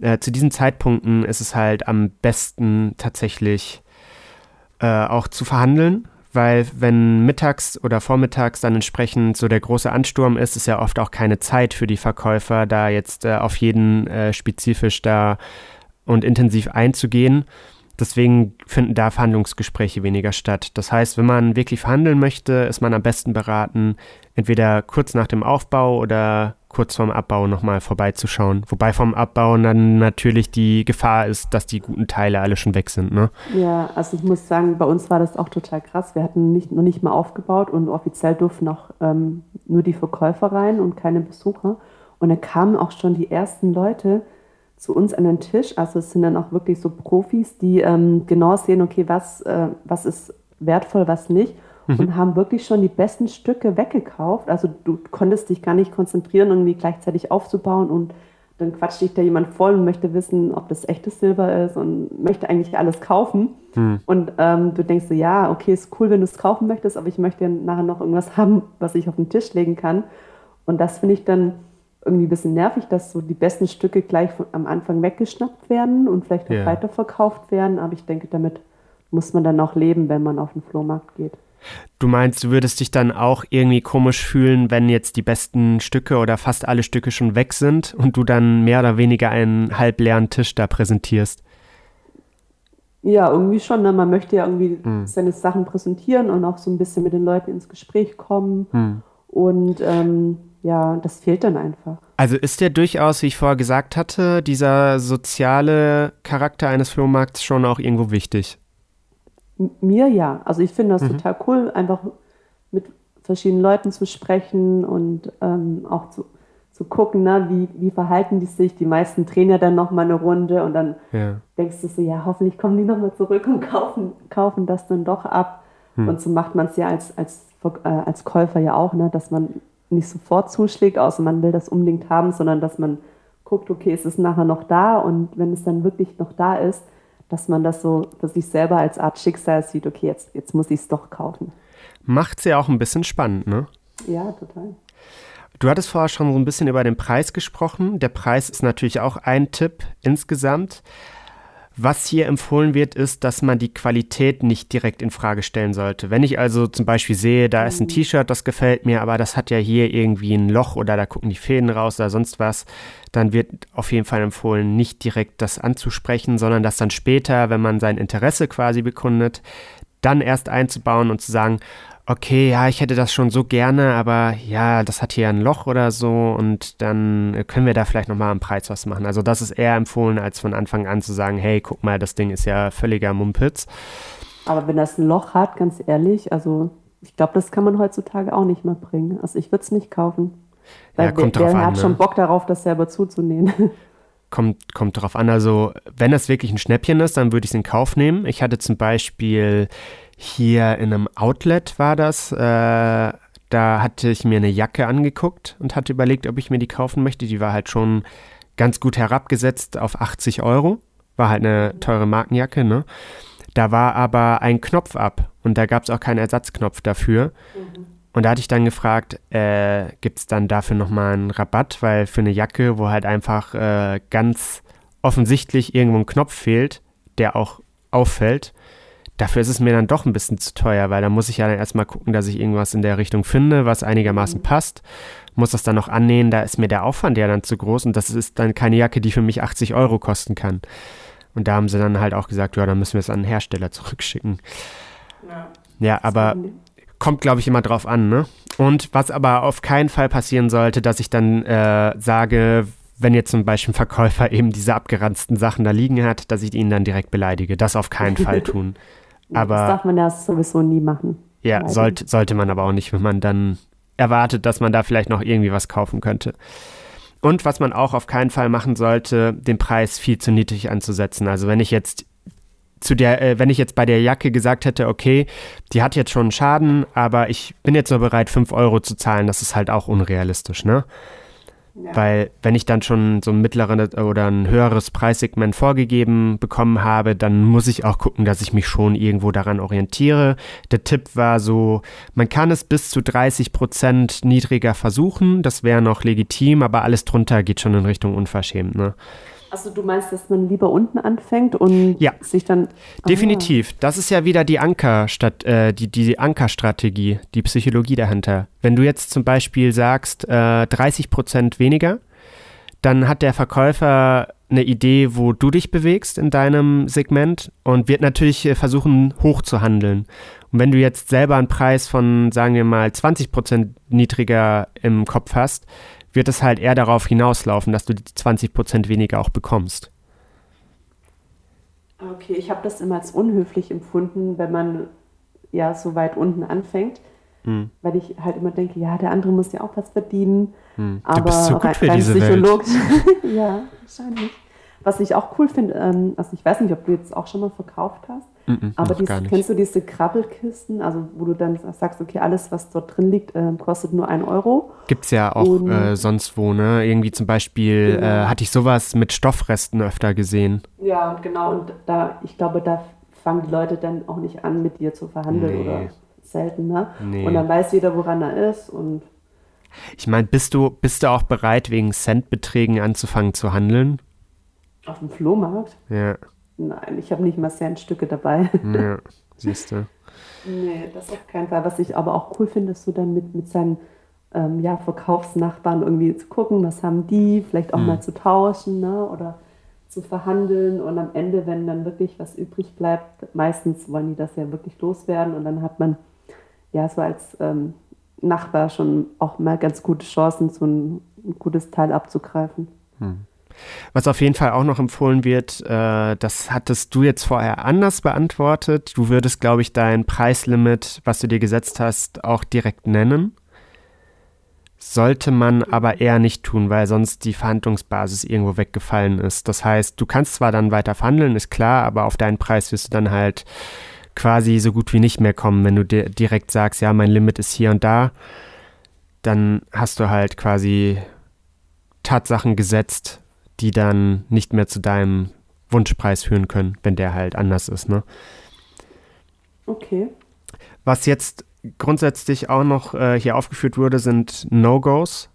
Äh, zu diesen Zeitpunkten ist es halt am besten tatsächlich äh, auch zu verhandeln, weil wenn mittags oder vormittags dann entsprechend so der große Ansturm ist, ist ja oft auch keine Zeit für die Verkäufer, da jetzt äh, auf jeden äh, spezifisch da und intensiv einzugehen. Deswegen finden da Verhandlungsgespräche weniger statt. Das heißt, wenn man wirklich verhandeln möchte, ist man am besten beraten, entweder kurz nach dem Aufbau oder kurz vorm Abbau nochmal vorbeizuschauen. Wobei vom Abbau dann natürlich die Gefahr ist, dass die guten Teile alle schon weg sind. Ne? Ja, also ich muss sagen, bei uns war das auch total krass. Wir hatten nicht, noch nicht mal aufgebaut und offiziell durften auch ähm, nur die Verkäufer rein und keine Besucher. Und da kamen auch schon die ersten Leute zu uns an den Tisch. Also es sind dann auch wirklich so Profis, die ähm, genau sehen, okay, was, äh, was ist wertvoll, was nicht mhm. und haben wirklich schon die besten Stücke weggekauft. Also du konntest dich gar nicht konzentrieren, irgendwie gleichzeitig aufzubauen und dann quatscht dich da jemand voll und möchte wissen, ob das echtes Silber ist und möchte eigentlich alles kaufen. Mhm. Und ähm, du denkst so, ja, okay, ist cool, wenn du es kaufen möchtest, aber ich möchte nachher noch irgendwas *laughs* haben, was ich auf den Tisch legen kann. Und das finde ich dann irgendwie ein bisschen nervig, dass so die besten Stücke gleich von, am Anfang weggeschnappt werden und vielleicht auch yeah. weiterverkauft werden. Aber ich denke, damit muss man dann auch leben, wenn man auf den Flohmarkt geht. Du meinst, du würdest dich dann auch irgendwie komisch fühlen, wenn jetzt die besten Stücke oder fast alle Stücke schon weg sind und du dann mehr oder weniger einen halbleeren Tisch da präsentierst? Ja, irgendwie schon. Ne? Man möchte ja irgendwie hm. seine Sachen präsentieren und auch so ein bisschen mit den Leuten ins Gespräch kommen. Hm. Und ähm, ja, das fehlt dann einfach. Also ist der durchaus, wie ich vorher gesagt hatte, dieser soziale Charakter eines Flohmarkts schon auch irgendwo wichtig? Mir ja. Also ich finde das mhm. total cool, einfach mit verschiedenen Leuten zu sprechen und ähm, auch zu, zu gucken, ne, wie, wie verhalten die sich. Die meisten drehen ja dann nochmal eine Runde und dann ja. denkst du so, ja, hoffentlich kommen die nochmal zurück und kaufen, kaufen das dann doch ab. Hm. Und so macht man es ja als, als, äh, als Käufer ja auch, ne, dass man nicht sofort zuschlägt, außer man will das unbedingt haben, sondern dass man guckt, okay, ist es nachher noch da und wenn es dann wirklich noch da ist, dass man das so für sich selber als Art Schicksal sieht, okay, jetzt, jetzt muss ich es doch kaufen. Macht es ja auch ein bisschen spannend, ne? Ja, total. Du hattest vorher schon so ein bisschen über den Preis gesprochen. Der Preis ist natürlich auch ein Tipp insgesamt. Was hier empfohlen wird, ist, dass man die Qualität nicht direkt in Frage stellen sollte. Wenn ich also zum Beispiel sehe, da ist ein mhm. T-Shirt, das gefällt mir, aber das hat ja hier irgendwie ein Loch oder da gucken die Fäden raus oder sonst was, dann wird auf jeden Fall empfohlen, nicht direkt das anzusprechen, sondern das dann später, wenn man sein Interesse quasi bekundet, dann erst einzubauen und zu sagen, okay, ja, ich hätte das schon so gerne, aber ja, das hat hier ein Loch oder so und dann können wir da vielleicht nochmal am Preis was machen. Also das ist eher empfohlen, als von Anfang an zu sagen, hey, guck mal, das Ding ist ja völliger Mumpitz. Aber wenn das ein Loch hat, ganz ehrlich, also ich glaube, das kann man heutzutage auch nicht mehr bringen. Also ich würde es nicht kaufen. Weil ja, kommt wer, drauf wer an, hat ne? schon Bock darauf, das selber zuzunähen. *laughs* Kommt, kommt drauf an. Also, wenn das wirklich ein Schnäppchen ist, dann würde ich es in Kauf nehmen. Ich hatte zum Beispiel hier in einem Outlet war das. Äh, da hatte ich mir eine Jacke angeguckt und hatte überlegt, ob ich mir die kaufen möchte. Die war halt schon ganz gut herabgesetzt auf 80 Euro. War halt eine teure Markenjacke, ne? Da war aber ein Knopf ab und da gab es auch keinen Ersatzknopf dafür. Mhm. Und da hatte ich dann gefragt, äh, gibt es dann dafür nochmal einen Rabatt? Weil für eine Jacke, wo halt einfach äh, ganz offensichtlich irgendwo ein Knopf fehlt, der auch auffällt, Dafür ist es mir dann doch ein bisschen zu teuer, weil da muss ich ja dann erstmal gucken, dass ich irgendwas in der Richtung finde, was einigermaßen mhm. passt. Muss das dann noch annähen, da ist mir der Aufwand ja dann zu groß und das ist dann keine Jacke, die für mich 80 Euro kosten kann. Und da haben sie dann halt auch gesagt, ja, dann müssen wir es an den Hersteller zurückschicken. Ja, ja aber kommt, glaube ich, immer drauf an, ne? Und was aber auf keinen Fall passieren sollte, dass ich dann äh, sage, wenn jetzt zum Beispiel ein Verkäufer *laughs* eben diese abgeranzten Sachen da liegen hat, dass ich ihn dann direkt beleidige. Das auf keinen Fall *laughs* tun. Aber, das darf man ja sowieso nie machen. Ja, sollte, sollte man aber auch nicht, wenn man dann erwartet, dass man da vielleicht noch irgendwie was kaufen könnte. Und was man auch auf keinen Fall machen sollte, den Preis viel zu niedrig anzusetzen. Also wenn ich jetzt zu der, äh, wenn ich jetzt bei der Jacke gesagt hätte, okay, die hat jetzt schon einen Schaden, aber ich bin jetzt nur bereit, 5 Euro zu zahlen, das ist halt auch unrealistisch, ne? Ja. Weil wenn ich dann schon so ein mittleres oder ein höheres Preissegment vorgegeben bekommen habe, dann muss ich auch gucken, dass ich mich schon irgendwo daran orientiere. Der Tipp war so, man kann es bis zu 30 Prozent niedriger versuchen, das wäre noch legitim, aber alles drunter geht schon in Richtung unverschämt. Ne? Also du meinst, dass man lieber unten anfängt und ja, sich dann. Definitiv. Das ist ja wieder die Anker äh, die, die Ankerstrategie, die Psychologie dahinter. Wenn du jetzt zum Beispiel sagst, äh, 30 Prozent weniger, dann hat der Verkäufer eine Idee, wo du dich bewegst in deinem Segment und wird natürlich äh, versuchen, hoch zu handeln. Und wenn du jetzt selber einen Preis von, sagen wir mal, 20 Prozent niedriger im Kopf hast, wird es halt eher darauf hinauslaufen, dass du die 20 Prozent weniger auch bekommst. Okay, ich habe das immer als unhöflich empfunden, wenn man ja so weit unten anfängt. Hm. Weil ich halt immer denke, ja, der andere muss ja auch was verdienen. Hm. Du aber bist so gut für diese Psycholog Welt. *laughs* ja, wahrscheinlich. Was ich auch cool finde, ähm, also ich weiß nicht, ob du jetzt auch schon mal verkauft hast, mm -mm, aber diese, kennst du diese Krabbelkisten, also wo du dann sagst, okay, alles, was dort drin liegt, äh, kostet nur ein Euro. Gibt es ja auch äh, sonst wo, ne? Irgendwie zum Beispiel genau. äh, hatte ich sowas mit Stoffresten öfter gesehen. Ja, genau. Und da, ich glaube, da fangen die Leute dann auch nicht an, mit dir zu verhandeln nee. oder selten, ne? Nee. Und dann weiß jeder, woran er ist und ich meine, bist du, bist du auch bereit, wegen Centbeträgen anzufangen zu handeln? Auf dem Flohmarkt? Ja. Nein, ich habe nicht mal Centstücke dabei. Ja, *laughs* siehst du. nee, das auf keinen Fall. Was ich aber auch cool finde, ist so dann mit, mit seinen ähm, ja, Verkaufsnachbarn irgendwie zu gucken, was haben die, vielleicht auch hm. mal zu tauschen ne? oder zu verhandeln und am Ende, wenn dann wirklich was übrig bleibt, meistens wollen die das ja wirklich loswerden und dann hat man ja so als ähm, Nachbar schon auch mal ganz gute Chancen, so ein, ein gutes Teil abzugreifen. Hm. Was auf jeden Fall auch noch empfohlen wird, äh, das hattest du jetzt vorher anders beantwortet. Du würdest, glaube ich, dein Preislimit, was du dir gesetzt hast, auch direkt nennen. Sollte man aber eher nicht tun, weil sonst die Verhandlungsbasis irgendwo weggefallen ist. Das heißt, du kannst zwar dann weiter verhandeln, ist klar, aber auf deinen Preis wirst du dann halt quasi so gut wie nicht mehr kommen, wenn du dir direkt sagst, ja, mein Limit ist hier und da. Dann hast du halt quasi Tatsachen gesetzt, die dann nicht mehr zu deinem Wunschpreis führen können, wenn der halt anders ist. Ne? Okay. Was jetzt grundsätzlich auch noch äh, hier aufgeführt wurde, sind No-Gos.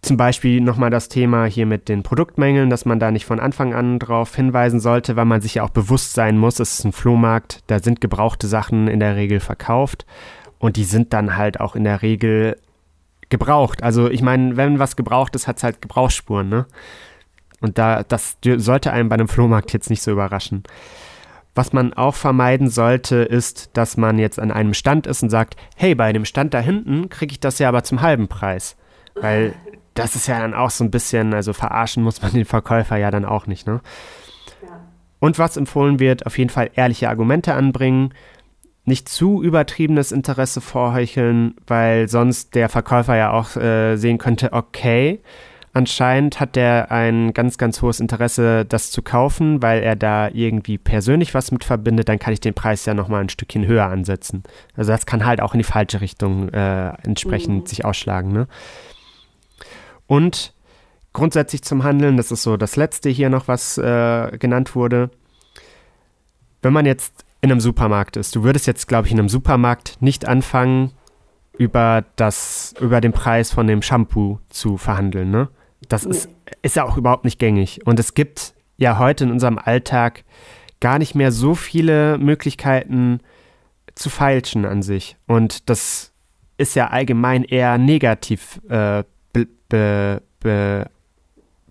zum Beispiel nochmal das Thema hier mit den Produktmängeln, dass man da nicht von Anfang an drauf hinweisen sollte, weil man sich ja auch bewusst sein muss, es ist ein Flohmarkt, da sind gebrauchte Sachen in der Regel verkauft und die sind dann halt auch in der Regel gebraucht. Also ich meine, wenn was gebraucht ist, hat es halt Gebrauchsspuren, ne? Und da, das sollte einem bei einem Flohmarkt jetzt nicht so überraschen. Was man auch vermeiden sollte, ist, dass man jetzt an einem Stand ist und sagt, hey, bei dem Stand da hinten kriege ich das ja aber zum halben Preis. Weil das ist ja dann auch so ein bisschen, also verarschen muss man den Verkäufer ja dann auch nicht, ne? Und was empfohlen wird, auf jeden Fall ehrliche Argumente anbringen, nicht zu übertriebenes Interesse vorheucheln, weil sonst der Verkäufer ja auch äh, sehen könnte, okay, anscheinend hat der ein ganz, ganz hohes Interesse, das zu kaufen, weil er da irgendwie persönlich was mit verbindet, dann kann ich den Preis ja nochmal ein Stückchen höher ansetzen. Also das kann halt auch in die falsche Richtung äh, entsprechend mhm. sich ausschlagen, ne? Und grundsätzlich zum Handeln, das ist so das letzte hier noch, was äh, genannt wurde. Wenn man jetzt in einem Supermarkt ist, du würdest jetzt, glaube ich, in einem Supermarkt nicht anfangen, über, das, über den Preis von dem Shampoo zu verhandeln. Ne? Das nee. ist, ist ja auch überhaupt nicht gängig. Und es gibt ja heute in unserem Alltag gar nicht mehr so viele Möglichkeiten zu feilschen an sich. Und das ist ja allgemein eher negativ äh, be, be,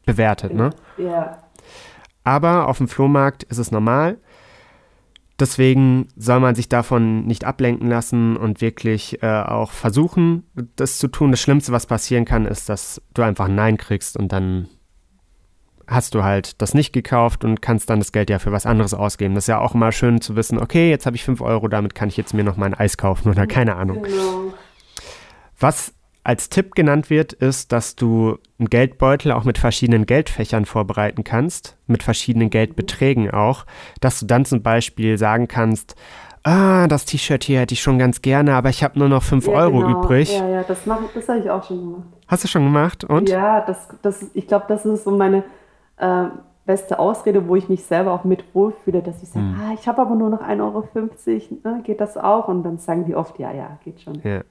bewertet, ne? Ja. Aber auf dem Flohmarkt ist es normal. Deswegen soll man sich davon nicht ablenken lassen und wirklich äh, auch versuchen, das zu tun. Das Schlimmste, was passieren kann, ist, dass du einfach ein Nein kriegst und dann hast du halt das nicht gekauft und kannst dann das Geld ja für was anderes ausgeben. Das ist ja auch immer schön zu wissen, okay, jetzt habe ich 5 Euro, damit kann ich jetzt mir noch mal ein Eis kaufen oder keine Ahnung. Genau. Was als Tipp genannt wird, ist, dass du einen Geldbeutel auch mit verschiedenen Geldfächern vorbereiten kannst, mit verschiedenen Geldbeträgen auch, dass du dann zum Beispiel sagen kannst, ah, das T-Shirt hier hätte ich schon ganz gerne, aber ich habe nur noch 5 ja, Euro genau. übrig. Ja, ja, das, das habe ich auch schon gemacht. Hast du schon gemacht? Und? Ja, das, das, ich glaube, das ist so meine äh, beste Ausrede, wo ich mich selber auch mit wohlfühle, dass ich sage, hm. ah, ich habe aber nur noch 1,50 Euro, ne? geht das auch? Und dann sagen die oft, ja, ja, geht schon. Ja.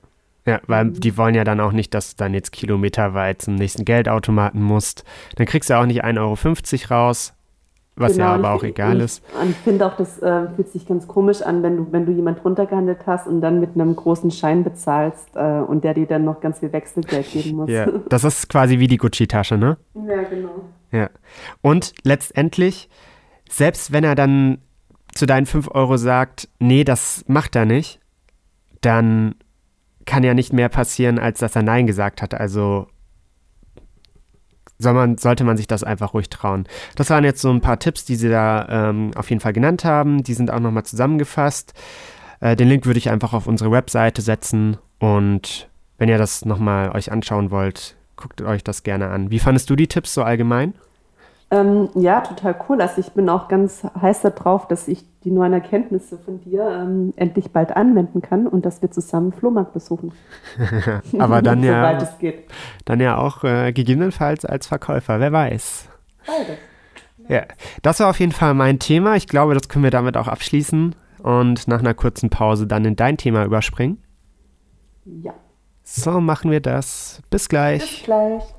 Ja, weil die wollen ja dann auch nicht, dass du dann jetzt kilometerweit zum nächsten Geldautomaten musst. Dann kriegst du auch nicht 1,50 Euro raus, was genau, ja aber auch egal ist. Und ich finde auch, das äh, fühlt sich ganz komisch an, wenn du, wenn du jemand runtergehandelt hast und dann mit einem großen Schein bezahlst äh, und der dir dann noch ganz viel Wechselgeld geben muss. Ja, *laughs* das ist quasi wie die Gucci-Tasche, ne? Ja, genau. Ja. Und letztendlich, selbst wenn er dann zu deinen 5 Euro sagt, nee, das macht er nicht, dann kann ja nicht mehr passieren, als dass er Nein gesagt hat. Also soll man, sollte man sich das einfach ruhig trauen. Das waren jetzt so ein paar Tipps, die sie da ähm, auf jeden Fall genannt haben. Die sind auch nochmal zusammengefasst. Äh, den Link würde ich einfach auf unsere Webseite setzen und wenn ihr das nochmal euch anschauen wollt, guckt euch das gerne an. Wie fandest du die Tipps so allgemein? Ähm, ja, total cool. Also ich bin auch ganz heiß darauf, dass ich die neuen Erkenntnisse von dir ähm, endlich bald anwenden kann und dass wir zusammen Flohmarkt besuchen. *laughs* Aber dann ja, dann ja auch äh, gegebenenfalls als Verkäufer, wer weiß. Beides. Ja, das war auf jeden Fall mein Thema. Ich glaube, das können wir damit auch abschließen und nach einer kurzen Pause dann in dein Thema überspringen. Ja. So machen wir das. Bis gleich. Bis gleich.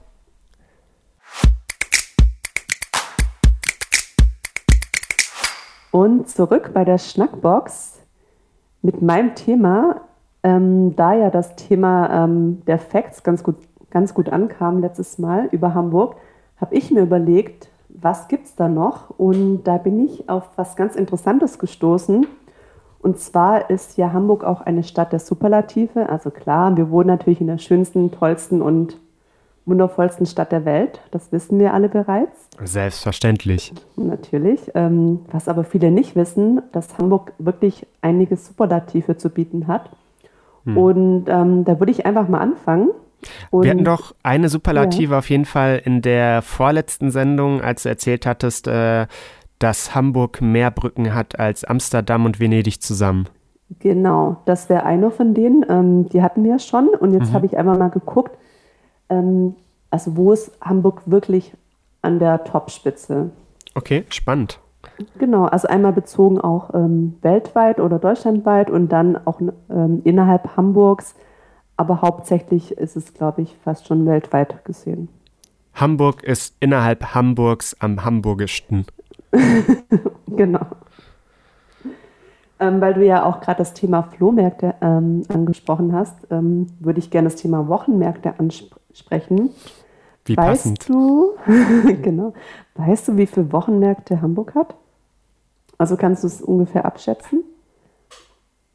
Und zurück bei der Schnackbox mit meinem Thema, ähm, da ja das Thema ähm, der Facts ganz gut, ganz gut ankam letztes Mal über Hamburg, habe ich mir überlegt, was gibt es da noch? Und da bin ich auf was ganz Interessantes gestoßen. Und zwar ist ja Hamburg auch eine Stadt der Superlative. Also klar, wir wohnen natürlich in der schönsten, tollsten und wundervollsten Stadt der Welt. Das wissen wir alle bereits. Selbstverständlich. Natürlich. Ähm, was aber viele nicht wissen, dass Hamburg wirklich einige Superlative zu bieten hat. Hm. Und ähm, da würde ich einfach mal anfangen. Und, wir hatten doch eine Superlative ja. auf jeden Fall in der vorletzten Sendung, als du erzählt hattest, äh, dass Hamburg mehr Brücken hat als Amsterdam und Venedig zusammen. Genau, das wäre eine von denen. Ähm, die hatten wir schon. Und jetzt mhm. habe ich einmal mal geguckt, ähm, also wo ist Hamburg wirklich an der Topspitze? Okay, spannend. Genau, also einmal bezogen auch ähm, weltweit oder deutschlandweit und dann auch ähm, innerhalb Hamburgs, aber hauptsächlich ist es, glaube ich, fast schon weltweit gesehen. Hamburg ist innerhalb Hamburgs am hamburgischsten. *laughs* genau. Ähm, weil du ja auch gerade das Thema Flohmärkte ähm, angesprochen hast, ähm, würde ich gerne das Thema Wochenmärkte ansprechen. Wie weißt passend. du, *laughs* genau, weißt du, wie viele Wochenmärkte Hamburg hat? Also kannst du es ungefähr abschätzen?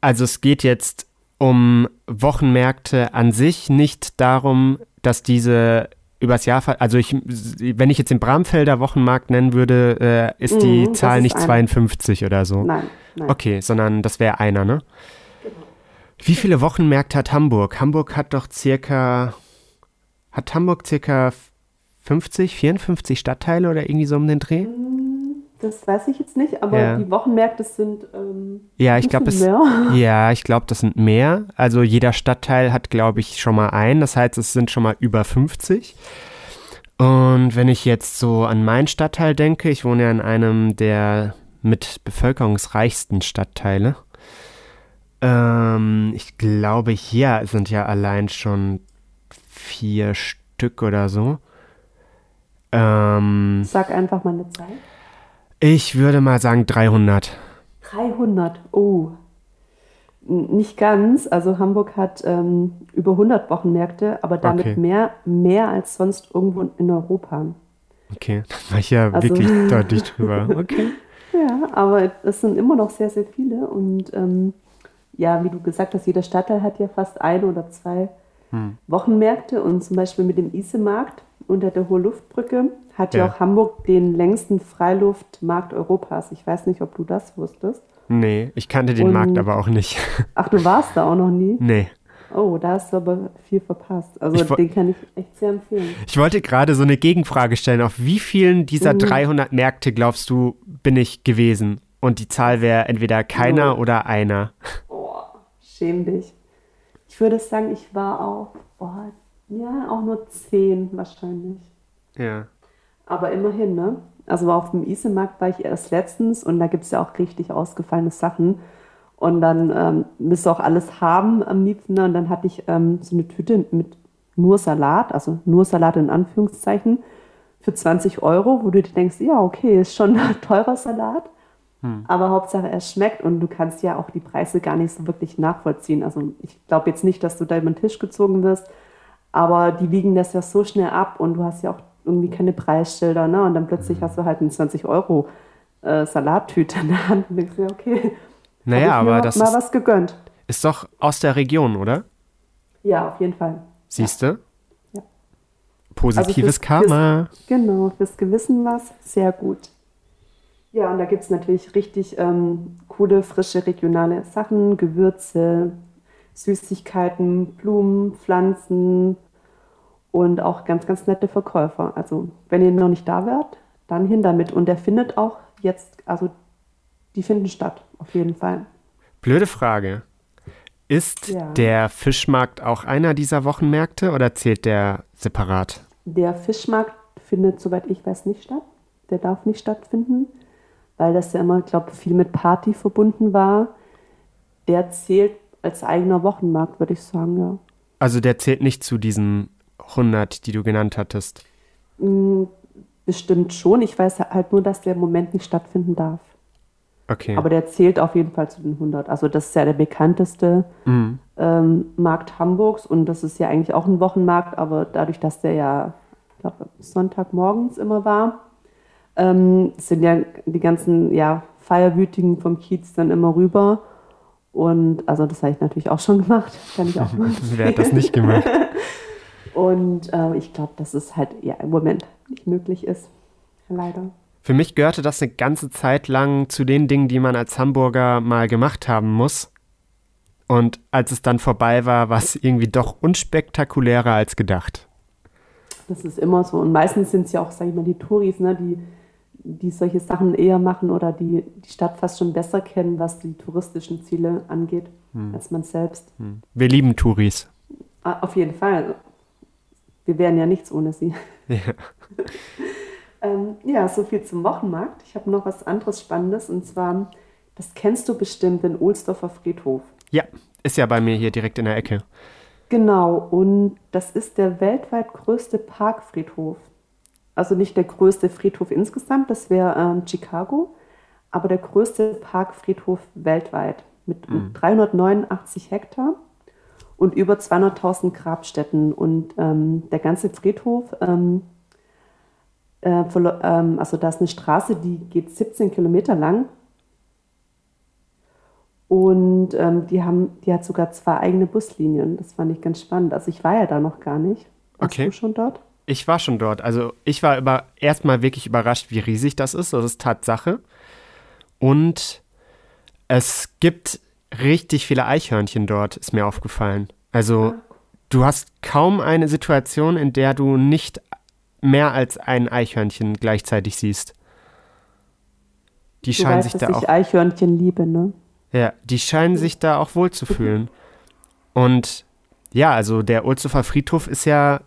Also es geht jetzt um Wochenmärkte an sich, nicht darum, dass diese übers Jahr, also ich, wenn ich jetzt den Bramfelder Wochenmarkt nennen würde, äh, ist die das Zahl ist nicht einer. 52 oder so. Nein, nein. Okay, sondern das wäre einer, ne? Wie viele Wochenmärkte hat Hamburg? Hamburg hat doch circa, hat Hamburg circa 50, 54 Stadtteile oder irgendwie so um den Dreh? Das weiß ich jetzt nicht, aber Ja. die Wochenmärkte sind. Ähm, Ja, ich ein glaube, es, mehr. *laughs* ja, ich glaube, das sind mehr. Also jeder Stadtteil hat, glaube ich, schon mal einen. Das heißt, es sind schon mal über 50. Und wenn ich jetzt so an meinen Stadtteil denke, ich wohne ja in einem der mit bevölkerungsreichsten Stadtteile. Ähm, ich glaube, hier sind ja allein schon vier Stück oder so. Ähm, Sag einfach mal eine Zahl. ich würde mal sagen 300. 300. Oh. Nicht ganz. Also Hamburg hat ähm, über 100 Wochenmärkte, aber damit Okay. mehr, mehr als sonst irgendwo in Europa. Okay, *laughs* da war ich ja Also- wirklich *laughs* deutlich drüber. Okay. Ja, aber es sind immer noch sehr, sehr viele. Und ähm, ja, wie du gesagt hast, jeder Stadtteil hat ja fast ein oder zwei Hm. Wochenmärkte. Und zum Beispiel mit dem Isemarkt unter der Hohe-Luftbrücke hat ja. Ja. auch Hamburg den längsten Freiluftmarkt Europas. Ich weiß nicht, ob du das wusstest. Nee, ich kannte den Und- Markt aber auch nicht. *laughs* Ach, du warst da auch noch nie? nee. Oh, da hast du aber viel verpasst. Also Ich den kann ich echt sehr empfehlen. Ich wollte gerade so eine Gegenfrage stellen. Auf wie vielen dieser Mhm. 300 Märkte glaubst du, bin ich gewesen? Und die Zahl wäre entweder keiner Null. oder einer. Oh, schäm dich. Ich würde sagen, ich war auf, oh, ja, auch nur zehn wahrscheinlich. Ja. Aber immerhin, ne? Also auf dem Isemarkt war ich erst letztens und da gibt es ja auch richtig ausgefallene Sachen. Und dann ähm, willst du auch alles haben am liebsten. ne? Und dann hatte ich ähm, so eine Tüte mit nur Salat, also nur Salat in Anführungszeichen, für 20 Euro, wo du dir denkst, ja, okay, ist schon ein teurer Salat. Aber Hauptsache, er schmeckt und du kannst ja auch die Preise gar nicht so wirklich nachvollziehen. Also ich glaube jetzt nicht, dass du da über den Tisch gezogen wirst, aber die wiegen das ja so schnell ab und du hast ja auch irgendwie keine Preisschilder, ne? Und dann plötzlich hast du halt eine 20 Euro äh, Salattüte in der Hand und denkst dir, okay, Naja, aber das mal ist, was gegönnt. ist doch aus der Region, oder? Ja, auf jeden Fall. Siehst du? Ja. Positives Also fürs- Karma. Genau, fürs Gewissen was, sehr gut. Ja, und da gibt es natürlich richtig ähm, coole, frische, regionale Sachen, Gewürze, Süßigkeiten, Blumen, Pflanzen und auch ganz, ganz nette Verkäufer. Also, wenn ihr noch nicht da wärt, dann hin damit. Und der findet auch jetzt, also die finden statt, auf jeden Fall. Blöde Frage. Ist Ja. der Fischmarkt auch einer dieser Wochenmärkte oder zählt der separat? Der Fischmarkt findet, soweit ich weiß, nicht statt. Der darf nicht stattfinden, weil das ja immer, glaube ich, viel mit Party verbunden war. Der zählt als eigener Wochenmarkt, würde ich sagen, ja. Also der zählt nicht zu diesen 100, die du genannt hattest. Mm, Bestimmt schon. Ich weiß halt nur, dass der im Moment nicht stattfinden darf. Okay. Aber der zählt auf jeden Fall zu den 100. Also das ist ja der bekannteste Mhm. ähm, Markt Hamburgs und das ist ja eigentlich auch ein Wochenmarkt, aber dadurch, dass der ja, ich glaube, Sonntagmorgens immer war, ähm, sind ja die ganzen ja, Feierwütigen vom Kiez dann immer rüber. Und also das habe ich natürlich auch schon gemacht. *laughs* Kann ich auch *laughs* mal. Wer hat das nicht gemacht? *laughs* Und äh, ich glaube, dass es halt ja im Moment nicht möglich ist. Leider. Für mich gehörte das eine ganze Zeit lang zu den Dingen, die man als Hamburger mal gemacht haben muss. Und als es dann vorbei war, war es irgendwie doch unspektakulärer als gedacht. Das ist immer so. Und meistens sind es ja auch, sag ich mal, die Touris, ne, die, die solche Sachen eher machen oder die die Stadt fast schon besser kennen, was die touristischen Ziele angeht, als man selbst. Wir lieben Touris. Ah, Auf jeden Fall. Wir wären ja nichts ohne sie. Ja. *laughs* Ähm, ja, so viel zum Wochenmarkt. Ich habe noch was anderes Spannendes und zwar, das kennst du bestimmt, den Ohlsdorfer Friedhof. ja, ist ja bei mir hier direkt in der Ecke. Genau, und das ist der weltweit größte Parkfriedhof. Also nicht der größte Friedhof insgesamt, das wäre ähm, Chicago, aber der größte Parkfriedhof weltweit mit, mhm. mit 389 Hektar und über 200.000 Grabstätten. Und ähm, der ganze Friedhof, ähm, äh, ähm, also da ist eine Straße, die geht 17 Kilometer lang. Und ähm, die, haben, die hat sogar zwei eigene Buslinien. Das fand ich ganz spannend. Also ich war ja da noch gar nicht. Warst okay. du schon dort? Ich war schon dort. Also ich war über, erstmal wirklich überrascht, wie riesig das ist. Das ist Tatsache. Und es gibt richtig viele Eichhörnchen dort, ist mir aufgefallen. Also du hast kaum eine Situation, in der du nicht mehr als ein Eichhörnchen gleichzeitig siehst. Die du scheinen weißt, sich da auch. Ich Eichhörnchen liebe, ne? Ja, die scheinen sich da auch wohl zu fühlen. *laughs* Und ja, also der Ulzofer Friedhof ist ja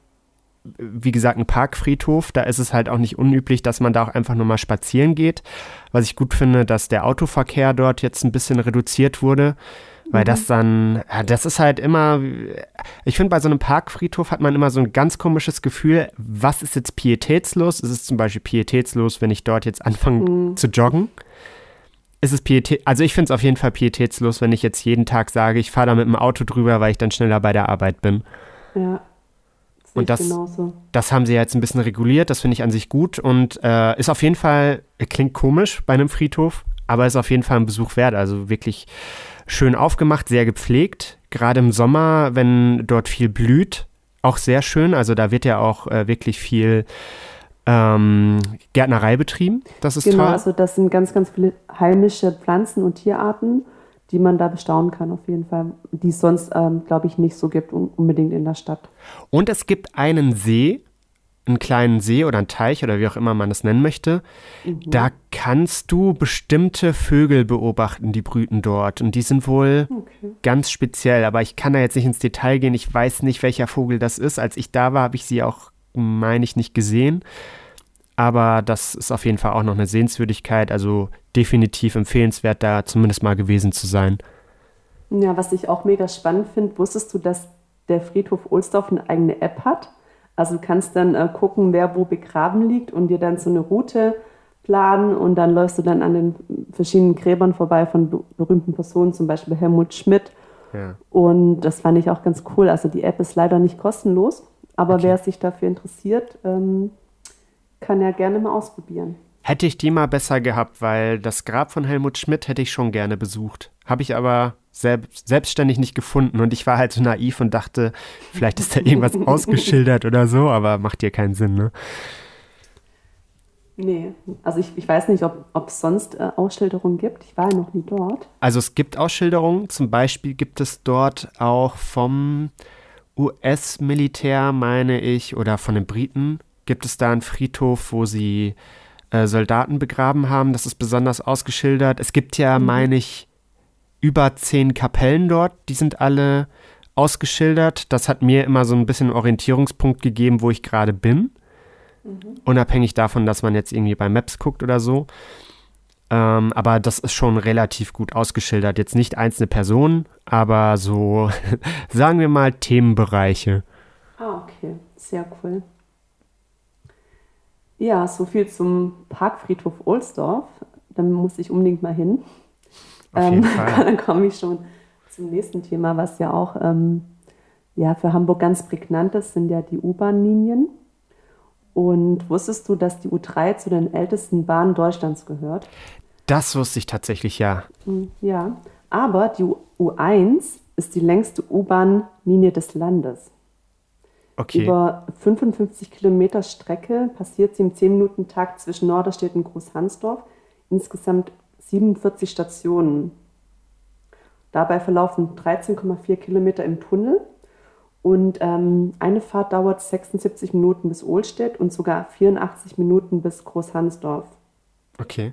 wie gesagt, ein Parkfriedhof. Da ist es halt auch nicht unüblich, dass man da auch einfach nur mal spazieren geht. Was ich gut finde, dass der Autoverkehr dort jetzt ein bisschen reduziert wurde. Weil mhm. das dann, ja, das ist halt immer, ich finde, bei so einem Parkfriedhof hat man immer so ein ganz komisches Gefühl, was ist jetzt pietätslos? Ist es zum Beispiel pietätslos, wenn ich dort jetzt anfange mhm. zu joggen? Ist es pietät, also ich finde es auf jeden Fall pietätslos, wenn ich jetzt jeden Tag sage, ich fahre da mit dem Auto drüber, weil ich dann schneller bei der Arbeit bin. Ja. Und das, das haben sie jetzt ein bisschen reguliert, das finde ich an sich gut und äh, ist auf jeden Fall, klingt komisch bei einem Friedhof, aber ist auf jeden Fall ein Besuch wert. Also wirklich schön aufgemacht, sehr gepflegt. Gerade im Sommer, wenn dort viel blüht, auch sehr schön. Also da wird ja auch äh, wirklich viel ähm, Gärtnerei betrieben. Das ist genau, toll. Genau, also das sind ganz, ganz viele heimische Pflanzen und Tierarten die man da bestaunen kann, auf jeden Fall, die es sonst, ähm, glaube ich, nicht so gibt, unbedingt in der Stadt. Und es gibt einen See, einen kleinen See oder einen Teich oder wie auch immer man das nennen möchte. Mhm. Da kannst du bestimmte Vögel beobachten, die brüten dort. Und die sind wohl okay. ganz speziell. Aber ich kann da jetzt nicht ins Detail gehen. Ich weiß nicht, welcher Vogel das ist. Als ich da war, habe ich sie auch, meine ich, nicht gesehen. Aber das ist auf jeden Fall auch noch eine Sehenswürdigkeit. Also definitiv empfehlenswert, da zumindest mal gewesen zu sein. Ja, was ich auch mega spannend finde, wusstest du, dass der Friedhof Ohlsdorf eine eigene App hat? Also du kannst dann äh, gucken, wer wo begraben liegt und dir dann so eine Route planen und dann läufst du dann an den verschiedenen Gräbern vorbei von berühmten Personen, zum Beispiel Helmut Schmidt. Ja. Und das fand ich auch ganz cool. Also die App ist leider nicht kostenlos, aber okay. wer sich dafür interessiert, ähm, kann ja gerne mal ausprobieren. Hätte ich die mal besser gehabt, weil das Grab von Helmut Schmidt hätte ich schon gerne besucht. Habe ich aber selbst, selbstständig nicht gefunden und ich war halt so naiv und dachte, vielleicht ist da irgendwas *laughs* ausgeschildert oder so, aber macht dir keinen Sinn, ne? Nee, also ich, ich weiß nicht, ob es sonst äh, Ausschilderungen gibt. Ich war ja noch nie dort. Also es gibt Ausschilderungen, zum Beispiel gibt es dort auch vom US-Militär, meine ich, oder von den Briten, gibt es da einen Friedhof, wo sie äh, Soldaten begraben haben. Das ist besonders ausgeschildert. Es gibt ja, mhm. meine ich, über zehn Kapellen dort. Die sind alle ausgeschildert. Das hat mir immer so ein bisschen Orientierungspunkt gegeben, wo ich gerade bin. Mhm. Unabhängig davon, dass man jetzt irgendwie bei Maps guckt oder so. Ähm, aber das ist schon relativ gut ausgeschildert. Jetzt nicht einzelne Personen, aber so, *laughs* sagen wir mal, Themenbereiche. Ah, okay. Sehr cool. Ja, so viel zum Parkfriedhof Ohlsdorf. Dann muss ich unbedingt mal hin. Ähm, *laughs* dann komme ich schon zum nächsten Thema, was ja auch ähm, ja, für Hamburg ganz prägnant ist, sind ja die U-Bahn-Linien. Und wusstest du, dass die U3 zu den ältesten Bahnen Deutschlands gehört? Das wusste ich tatsächlich, ja. Hm, ja, aber die U1 ist die längste U-Bahn-Linie des Landes. Okay. Über 55 Kilometer Strecke passiert sie im 10-Minuten-Takt zwischen Norderstedt und Großhansdorf. Insgesamt 47 Stationen. Dabei verlaufen 13,4 Kilometer im Tunnel und ähm, eine Fahrt dauert 76 Minuten bis Ohlstedt und sogar 84 Minuten bis Großhansdorf. Okay.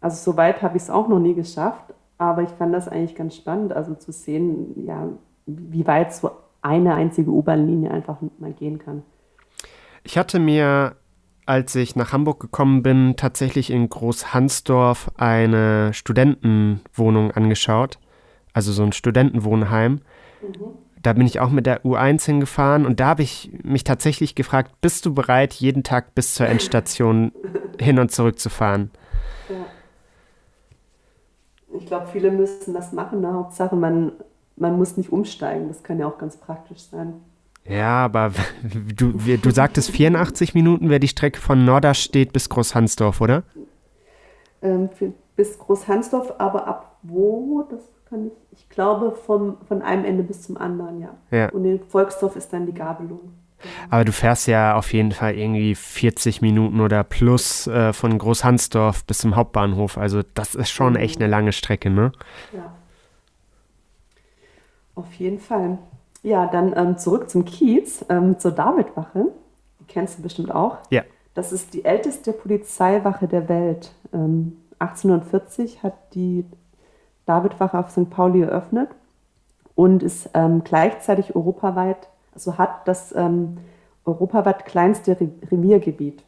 Also so weit habe ich es auch noch nie geschafft, aber ich fand das eigentlich ganz spannend, also zu sehen, ja, wie weit so eine einzige U-Bahn-Linie einfach mal gehen kann. Ich hatte mir, als ich nach Hamburg gekommen bin, tatsächlich in Großhansdorf eine Studentenwohnung angeschaut, also so ein Studentenwohnheim. Mhm. Da bin ich auch mit der U1 hingefahren und da habe ich mich tatsächlich gefragt, bist du bereit, jeden Tag bis zur Endstation *laughs* hin und zurück zu fahren? Ja. Ich glaube, viele müssen das machen. Ne? Hauptsache, man, man muss nicht umsteigen. Das kann ja auch ganz praktisch sein. Ja, aber *laughs* du, du sagtest 84 Minuten wäre die Strecke von Norderstedt bis Großhansdorf, oder? Ähm, bis Großhansdorf, aber ab wo? Das kann ich. Ich glaube vom, von einem Ende bis zum anderen, ja. ja. Und in Volksdorf ist dann die Gabelung. Aber du fährst ja auf jeden Fall irgendwie 40 Minuten oder plus äh, von Großhansdorf bis zum Hauptbahnhof. Also das ist schon echt eine lange Strecke, ne? Ja. Auf jeden Fall. Ja, dann ähm, zurück zum Kiez, ähm, zur Davidwache. Die kennst du bestimmt auch. Ja. Das ist die älteste Polizeiwache der Welt. Ähm, 1840 hat die Davidwache auf St. Pauli eröffnet und ist ähm, gleichzeitig europaweit, also hat das ähm, europaweit kleinste Re Reviergebiet.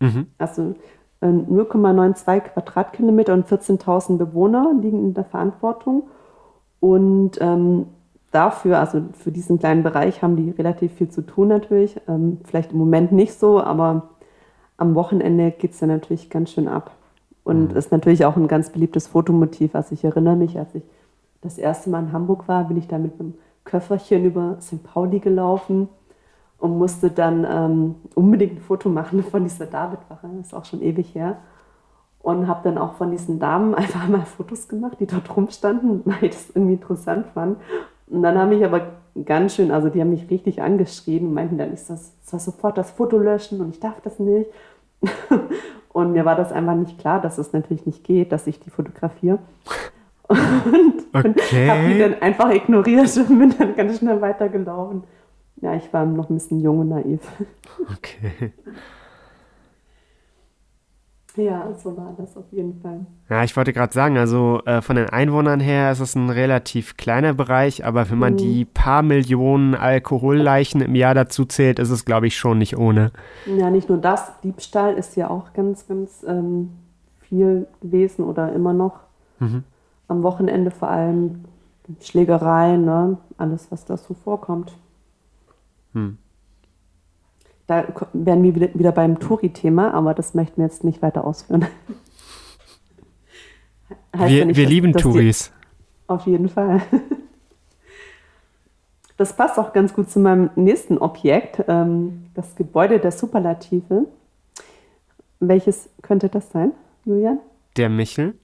Mhm. Also 0,92 äh, Quadratkilometer und 14.000 Bewohner liegen in der Verantwortung. Und ähm, dafür, also für diesen kleinen Bereich, haben die relativ viel zu tun natürlich. Ähm, vielleicht im Moment nicht so, aber am Wochenende geht es dann natürlich ganz schön ab. Und mhm. ist natürlich auch ein ganz beliebtes Fotomotiv. Also ich erinnere mich, als ich das erste Mal in Hamburg war, bin ich da mit einem Köfferchen über St. Pauli gelaufen und musste dann ähm, unbedingt ein Foto machen von dieser Davidwache. Das ist auch schon ewig her. Und habe dann auch von diesen Damen *laughs* einfach mal Fotos gemacht, die dort rumstanden, weil ich das irgendwie interessant fand. Und dann haben ich aber ganz schön, also die haben mich richtig angeschrieben und meinten dann, ich soll, soll sofort das Foto löschen und ich darf das nicht. *laughs* und mir war das einfach nicht klar, dass es natürlich nicht geht, dass ich die fotografiere. *laughs* Und, okay. habe die dann einfach ignoriert und bin dann ganz schnell weitergelaufen. Ja, ich war noch ein bisschen jung und naiv. Okay. Ja, so war das auf jeden Fall. Ja, ich wollte gerade sagen, also äh, von den Einwohnern her ist es ein relativ kleiner Bereich, aber wenn man mhm. die paar Millionen Alkoholleichen im Jahr dazu zählt, ist es, glaube ich, schon nicht ohne. Ja, nicht nur das, Diebstahl ist ja auch ganz, ganz ähm, viel gewesen oder immer noch. Mhm. Am Wochenende vor allem Schlägereien, ne? alles, was da so vorkommt. Hm. Da wären wir wieder beim Touri-Thema, aber das möchten wir jetzt nicht weiter ausführen. *laughs* wir, ja nicht, wir dass, lieben dass Touris. Auf jeden Fall. *laughs* Das passt auch ganz gut zu meinem nächsten Objekt, ähm, das Gebäude der Superlative. Welches könnte das sein, Julian? Der Michel?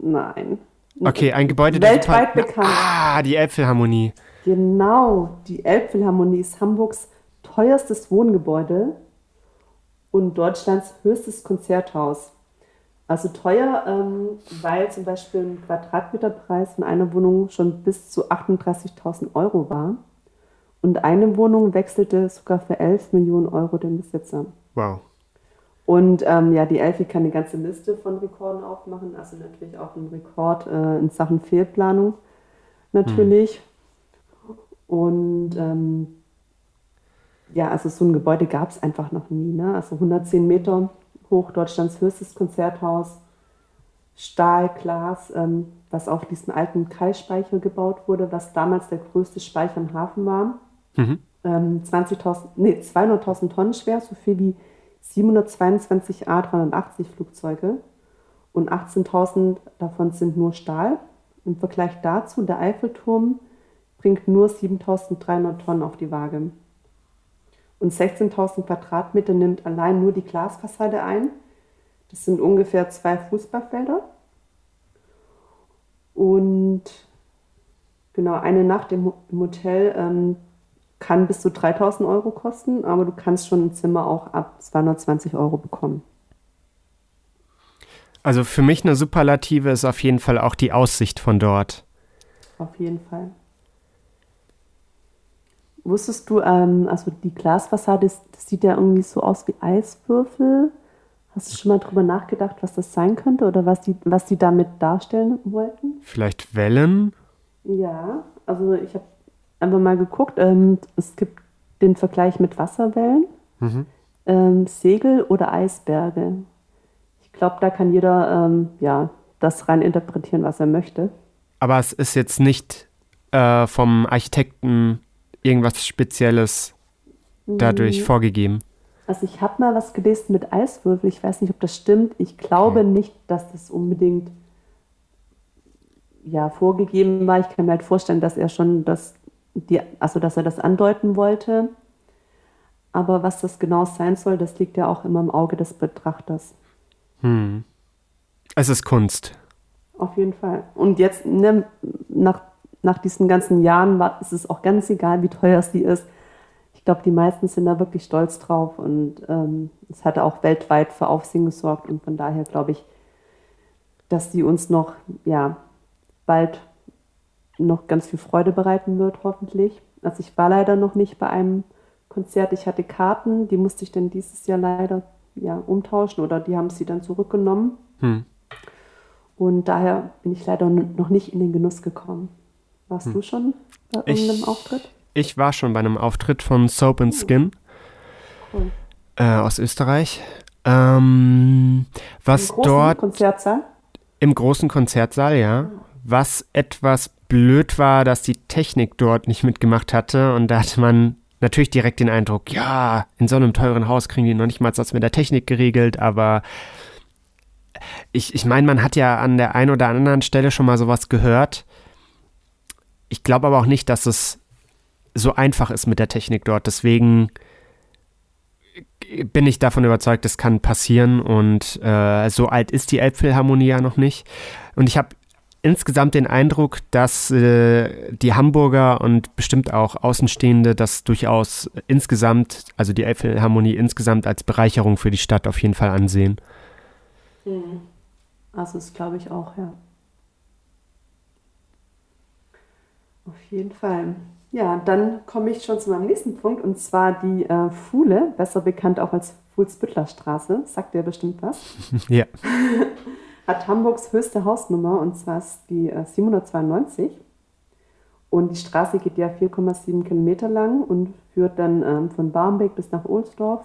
Nein. Okay, ein Gebäude weltweit der Super bekannt. Ah, die Elbphilharmonie. Genau, die Elbphilharmonie ist Hamburgs teuerstes Wohngebäude und Deutschlands höchstes Konzerthaus. Also teuer, ähm, weil zum Beispiel ein Quadratmeterpreis in einer Wohnung schon bis zu 38.000 Euro war. Und eine Wohnung wechselte sogar für 11 Millionen Euro den Besitzer. Wow. Und ähm, ja, die Elfi kann eine ganze Liste von Rekorden aufmachen, also natürlich auch ein Rekord äh, in Sachen Fehlplanung natürlich. Hm. Und ähm, ja, also so ein Gebäude gab es einfach noch nie. Ne? Also 110 Meter hoch, Deutschlands höchstes Konzerthaus, Stahl, Glas, ähm, was auf diesem alten Kai-Speicher gebaut wurde, was damals der größte Speicher im Hafen war. Mhm. Ähm, 20.000, nee, 200.000 Tonnen schwer, so viel wie 722 A380 Flugzeuge und 18.000 davon sind nur Stahl. Im Vergleich dazu, der Eiffelturm bringt nur 7.300 Tonnen auf die Waage und 16.000 Quadratmeter nimmt allein nur die Glasfassade ein. Das sind ungefähr zwei Fußballfelder. Und genau, eine Nacht im, Hotel ähm, kann bis zu 3000 Euro kosten, aber du kannst schon ein Zimmer auch ab 220 Euro bekommen. Also für mich eine Superlative ist auf jeden Fall auch die Aussicht von dort. Auf jeden Fall. Wusstest du, ähm, also die Glasfassade, das, das sieht ja irgendwie so aus wie Eiswürfel. Hast du schon mal drüber nachgedacht, was das sein könnte oder was die, was die damit darstellen wollten? Vielleicht Wellen? Ja, also ich habe einfach mal geguckt. Ähm, es gibt den Vergleich mit Wasserwellen, mhm. ähm, Segel oder Eisberge. Ich glaube, da kann jeder ähm, ja, das rein interpretieren, was er möchte. Aber es ist jetzt nicht äh, vom Architekten irgendwas Spezielles dadurch mhm. vorgegeben? Also ich habe mal was gelesen mit Eiswürfel. Ich weiß nicht, ob das stimmt. Ich glaube okay. nicht, dass das unbedingt ja, vorgegeben war. Ich kann mir halt vorstellen, dass er schon das, die, also dass er das andeuten wollte. Aber was das genau sein soll, das liegt ja auch immer im Auge des Betrachters. Hm. Es ist Kunst. Auf jeden Fall. Und jetzt, ne, nach, nach diesen ganzen Jahren, war, ist es auch ganz egal, wie teuer sie ist. Ich glaube, die meisten sind da wirklich stolz drauf und ähm, es hatte auch weltweit für Aufsehen gesorgt und von daher glaube ich, dass sie uns noch, ja, bald noch ganz viel Freude bereiten wird, hoffentlich. Also ich war leider noch nicht bei einem Konzert. Ich hatte Karten, die musste ich dann dieses Jahr leider ja, umtauschen oder die haben sie dann zurückgenommen. Hm. Und daher bin ich leider noch nicht in den Genuss gekommen. Warst hm. du schon bei irgendeinem ich, Auftritt? Ich war schon bei einem Auftritt von Soap and Skin cool. äh, aus Österreich. Ähm, was Im großen dort Konzertsaal? Im großen Konzertsaal, ja. Was etwas blöd war, dass die Technik dort nicht mitgemacht hatte und da hatte man natürlich direkt den Eindruck, ja, in so einem teuren Haus kriegen die noch nicht mal das mit der Technik geregelt, aber ich, ich meine, man hat ja an der einen oder anderen Stelle schon mal sowas gehört. Ich glaube aber auch nicht, dass es so einfach ist mit der Technik dort. Deswegen bin ich davon überzeugt, das kann passieren und äh, so alt ist die Elbphilharmonie ja noch nicht. Und ich habe insgesamt den Eindruck, dass äh, die Hamburger und bestimmt auch Außenstehende das durchaus insgesamt, also die Elbphilharmonie insgesamt als Bereicherung für die Stadt auf jeden Fall ansehen. Mhm. Also das glaube ich auch, ja. Auf jeden Fall. Ja, dann komme ich schon zu meinem nächsten Punkt und zwar die äh, Fuhle, besser bekannt auch als Fuhlsbüttler Sagt der bestimmt was? *laughs* ja. *laughs* hat Hamburgs höchste Hausnummer und zwar ist die äh, 792. Und die Straße geht ja 4,7 Kilometer lang und führt dann ähm, von Barmbek bis nach Ohlsdorf.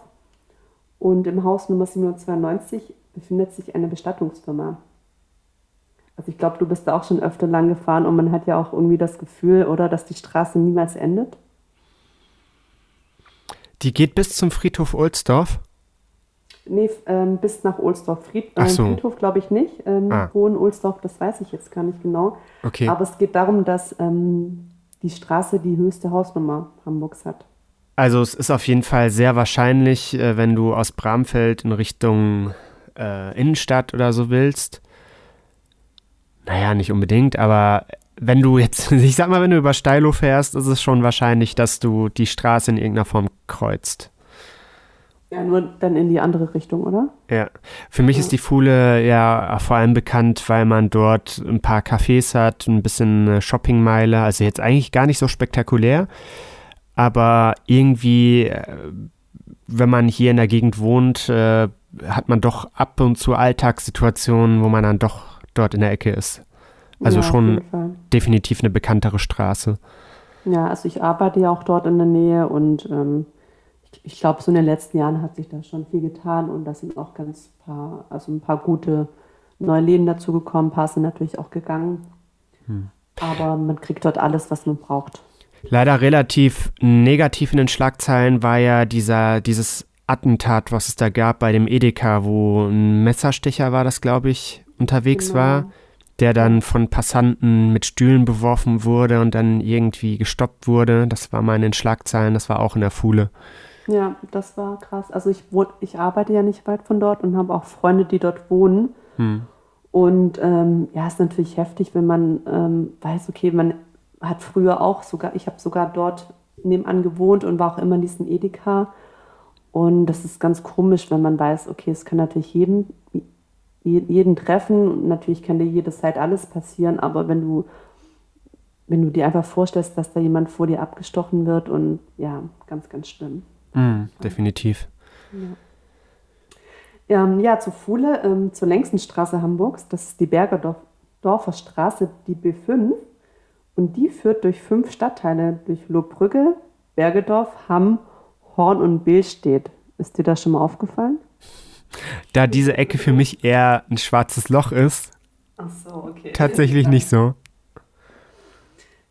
Und im Haus Nummer 792 befindet sich eine Bestattungsfirma. Also ich glaube, du bist da auch schon öfter lang gefahren und man hat ja auch irgendwie das Gefühl, oder, dass die Straße niemals endet. Die geht bis zum Friedhof Ohlsdorf? Nee, ähm, bis nach Ohlsdorf. Fried, äh, so. Friedhof glaube ich nicht. Ähm, ah. Hohen Ohlsdorf, das weiß ich jetzt gar nicht genau. Okay. Aber es geht darum, dass ähm, die Straße die höchste Hausnummer Hamburgs hat. Also es ist auf jeden Fall sehr wahrscheinlich, äh, wenn du aus Bramfeld in Richtung äh, Innenstadt oder so willst. Naja, nicht unbedingt, aber wenn du jetzt, *laughs* ich sag mal, wenn du über Steilo fährst, ist es schon wahrscheinlich, dass du die Straße in irgendeiner Form kreuzt. Ja, nur dann in die andere Richtung, oder? Ja. Für mich ja. ist die Fuhle ja vor allem bekannt, weil man dort ein paar Cafés hat, ein bisschen Shoppingmeile, also jetzt eigentlich gar nicht so spektakulär, aber irgendwie, äh, wenn man hier in der Gegend wohnt, äh, hat man doch ab und zu Alltagssituationen, wo man dann doch dort in der Ecke ist. Also ja, schon definitiv eine bekanntere Straße. Ja, also ich arbeite ja auch dort in der Nähe und ähm, ich glaube, so in den letzten Jahren hat sich da schon viel getan und da sind auch ganz paar, also ein paar gute neue Läden dazugekommen, ein paar sind natürlich auch gegangen. Hm. Aber man kriegt dort alles, was man braucht. Leider relativ negativ in den Schlagzeilen war ja dieser, dieses Attentat, was es da gab bei dem Edeka, wo ein Messerstecher war das, glaube ich, unterwegs genau. war, der dann von Passanten mit Stühlen beworfen wurde und dann irgendwie gestoppt wurde. Das war mal in den Schlagzeilen, das war auch in der Fuhle. Ja, das war krass. Also ich, ich arbeite ja nicht weit von dort und habe auch Freunde, die dort wohnen. Hm. Und ähm, ja, ist natürlich heftig, wenn man ähm, weiß, okay, man hat früher auch sogar, ich habe sogar dort nebenan gewohnt und war auch immer in diesem Edeka. Und das ist ganz komisch, wenn man weiß, okay, es kann natürlich jedem, jeden treffen natürlich kann dir jede Zeit alles passieren, aber wenn du, wenn du dir einfach vorstellst, dass da jemand vor dir abgestochen wird und ja, ganz, ganz schlimm. Mm, definitiv. Ja. Ähm, ja, zu Fuhle, ähm, zur längsten Straße Hamburgs, das ist die Bergerdorfer Straße, die B5. Und die führt durch fünf Stadtteile, durch Lohbrügge, Bergedorf, Hamm, Horn und Billstedt. Ist dir das schon mal aufgefallen? Da diese Ecke für mich eher ein schwarzes Loch ist. Ach so, okay. Tatsächlich nicht so.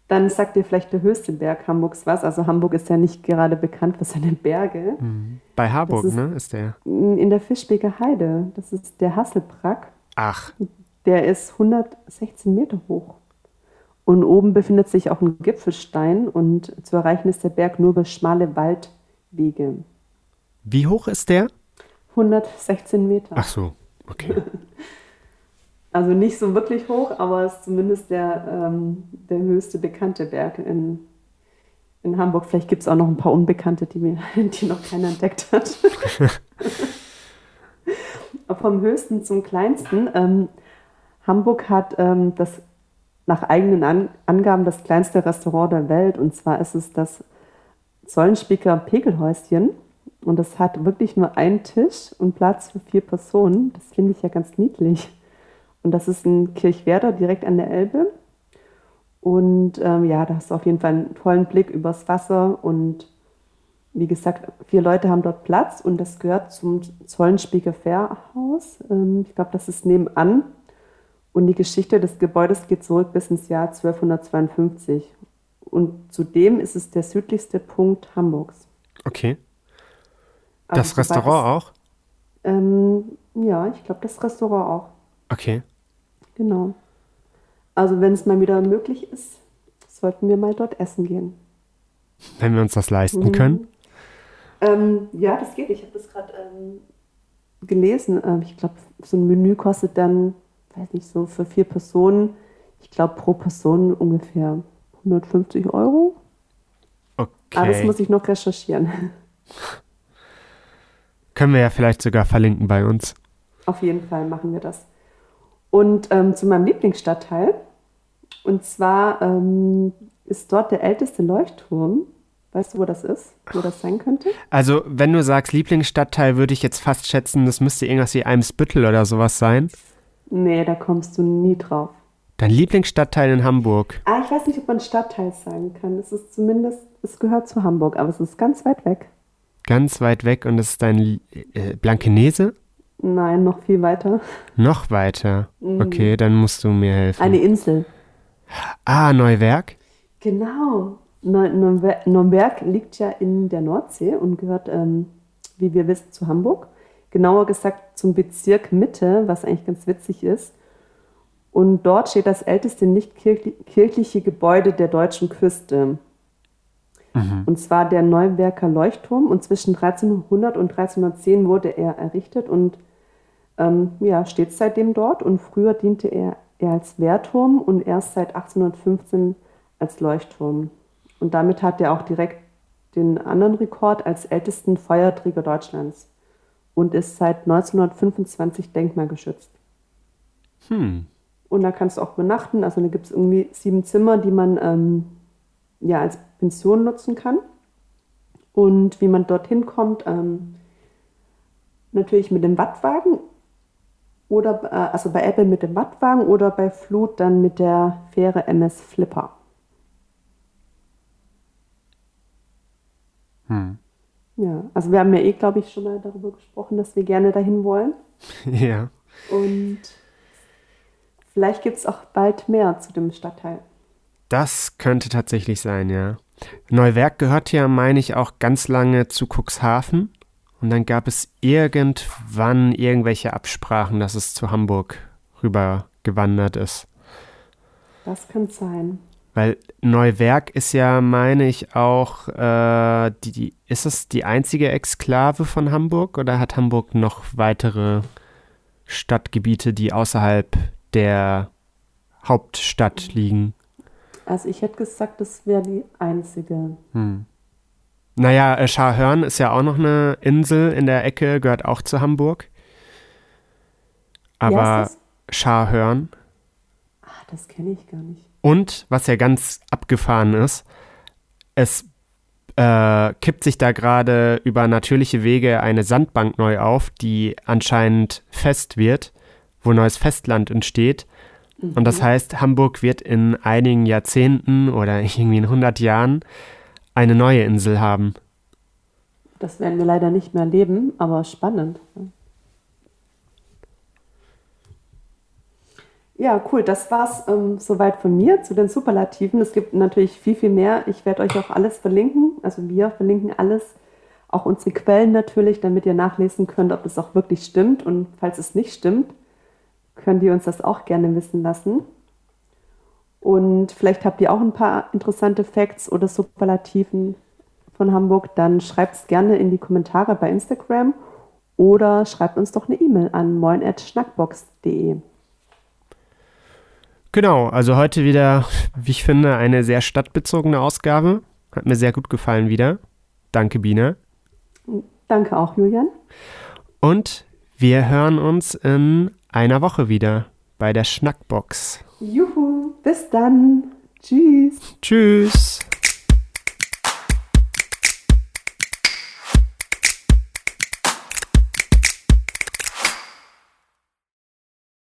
Dann sagt dir vielleicht der höchste Berg Hamburgs was. Also Hamburg ist ja nicht gerade bekannt für seine Berge. Mhm. Bei Harburg, ist ne, ist der. In der Fischbeker Heide. Das ist der Hasselbrack. Ach. Der ist 116 Meter hoch. Und oben befindet sich auch ein Gipfelstein und zu erreichen ist der Berg nur über schmale Waldwege. Wie hoch ist der? 116 Meter. Ach so, okay. *laughs* Also nicht so wirklich hoch, aber es ist zumindest der, ähm, der höchste bekannte Berg in, in Hamburg. Vielleicht gibt es auch noch ein paar Unbekannte, die, mir, *laughs* die noch keiner entdeckt hat. *laughs* Vom höchsten zum kleinsten. Ähm, Hamburg hat ähm, das nach eigenen An Angaben das kleinste Restaurant der Welt. Und zwar ist es das Zollenspieker Pegelhäuschen. Und das hat wirklich nur einen Tisch und Platz für vier Personen. Das finde ich ja ganz niedlich. Und das ist ein Kirchwerder direkt an der Elbe. Und ähm, ja, da hast du auf jeden Fall einen tollen Blick übers Wasser. Und wie gesagt, vier Leute haben dort Platz und das gehört zum Zollenspieker Fährhaus. Ähm, ich glaube, das ist nebenan. Und die Geschichte des Gebäudes geht zurück bis ins Jahr 1252. Und zudem ist es der südlichste Punkt Hamburgs. Okay. Das Restaurant auch? Ähm, ja, ich glaube, das Restaurant auch. Okay. Genau. Also wenn es mal wieder möglich ist, sollten wir mal dort essen gehen. Wenn wir uns das leisten mhm. können? Ähm, ja, das geht. Ich habe das gerade ähm, gelesen. Ähm, ich glaube, so ein Menü kostet dann, weiß nicht, so für vier Personen, ich glaube pro Person ungefähr 150 Euro. Okay. Aber das muss ich noch recherchieren. *laughs* Können wir ja vielleicht sogar verlinken bei uns. Auf jeden Fall machen wir das. Und ähm, zu meinem Lieblingsstadtteil. Und zwar ähm, ist dort der älteste Leuchtturm. Weißt du, wo das ist? Wo das sein könnte? Also, wenn du sagst Lieblingsstadtteil, würde ich jetzt fast schätzen, das müsste irgendwas wie Eimsbüttel oder sowas sein. Nee, da kommst du nie drauf. Dein Lieblingsstadtteil in Hamburg? Ah, ich weiß nicht, ob man Stadtteil sagen kann. Es ist zumindest, es gehört zu Hamburg, aber es ist ganz weit weg. Ganz weit weg und es ist dein äh, Blankenese? Nein, noch viel weiter. Noch weiter? Mhm. Okay, dann musst du mir helfen. Eine Insel. Ah, Neuwerk? Genau. Nürnberg liegt ja in der Nordsee und gehört, ähm, wie wir wissen, zu Hamburg. Genauer gesagt zum Bezirk Mitte, was eigentlich ganz witzig ist. Und dort steht das älteste nicht kirchliche Gebäude der deutschen Küste. Mhm. Und zwar der Neuwerker Leuchtturm. Und zwischen 1300 und 1310 wurde er errichtet und ähm, ja, steht seitdem dort. Und früher diente er, er als Wehrturm und erst seit 1815 als Leuchtturm. Und damit hat er auch direkt den anderen Rekord als ältesten Feuerträger Deutschlands und ist seit 1925 denkmalgeschützt. Hm. Und da kannst du auch übernachten. Also da gibt es irgendwie sieben Zimmer, die man ähm, ja als Pension nutzen kann. Und wie man dorthin kommt, ähm, natürlich mit dem Wattwagen oder äh, also bei Apple mit dem Wattwagen oder bei Flut dann mit der Fähre MS Flipper. Hm. Ja, also wir haben ja eh, glaube ich, schon mal darüber gesprochen, dass wir gerne dahin wollen. *laughs* Ja. Und vielleicht gibt es auch bald mehr zu dem Stadtteil. Das könnte tatsächlich sein, ja. Neuwerk gehört ja, meine ich, auch ganz lange zu Cuxhaven. Und dann gab es irgendwann irgendwelche Absprachen, dass es zu Hamburg rüber gewandert ist. Das kann sein. Weil Neuwerk ist ja, meine ich, auch, äh, die, die, ist es die einzige Exklave von Hamburg oder hat Hamburg noch weitere Stadtgebiete, die außerhalb der Hauptstadt liegen? Also ich hätte gesagt, das wäre die einzige. Hm. Naja, äh, Scharhörn ist ja auch noch eine Insel in der Ecke, gehört auch zu Hamburg. Aber Scharhörn. Ah, das kenne ich gar nicht. Und, was ja ganz abgefahren ist, es äh, kippt sich da gerade über natürliche Wege eine Sandbank neu auf, die anscheinend fest wird, wo neues Festland entsteht. Mhm. Und das heißt, Hamburg wird in einigen Jahrzehnten oder *laughs* irgendwie in 100 Jahren eine neue Insel haben. Das werden wir leider nicht mehr erleben, aber spannend. Ja, cool. Das war's ähm, soweit von mir zu den Superlativen. Es gibt natürlich viel, viel mehr. Ich werde euch auch alles verlinken. Also wir verlinken alles. Auch unsere Quellen natürlich, damit ihr nachlesen könnt, ob das auch wirklich stimmt. Und falls es nicht stimmt, könnt ihr uns das auch gerne wissen lassen. Und vielleicht habt ihr auch ein paar interessante Facts oder Superlativen von Hamburg. Dann schreibt es gerne in die Kommentare bei Instagram oder schreibt uns doch eine E-Mail an moin.schnackbox.de. Genau, also heute wieder, wie ich finde, eine sehr stadtbezogene Ausgabe. Hat mir sehr gut gefallen wieder. Danke, Biene. Danke auch, Julian. Und wir hören uns in einer Woche wieder bei der Schnackbox. Juhu, bis dann. Tschüss. Tschüss.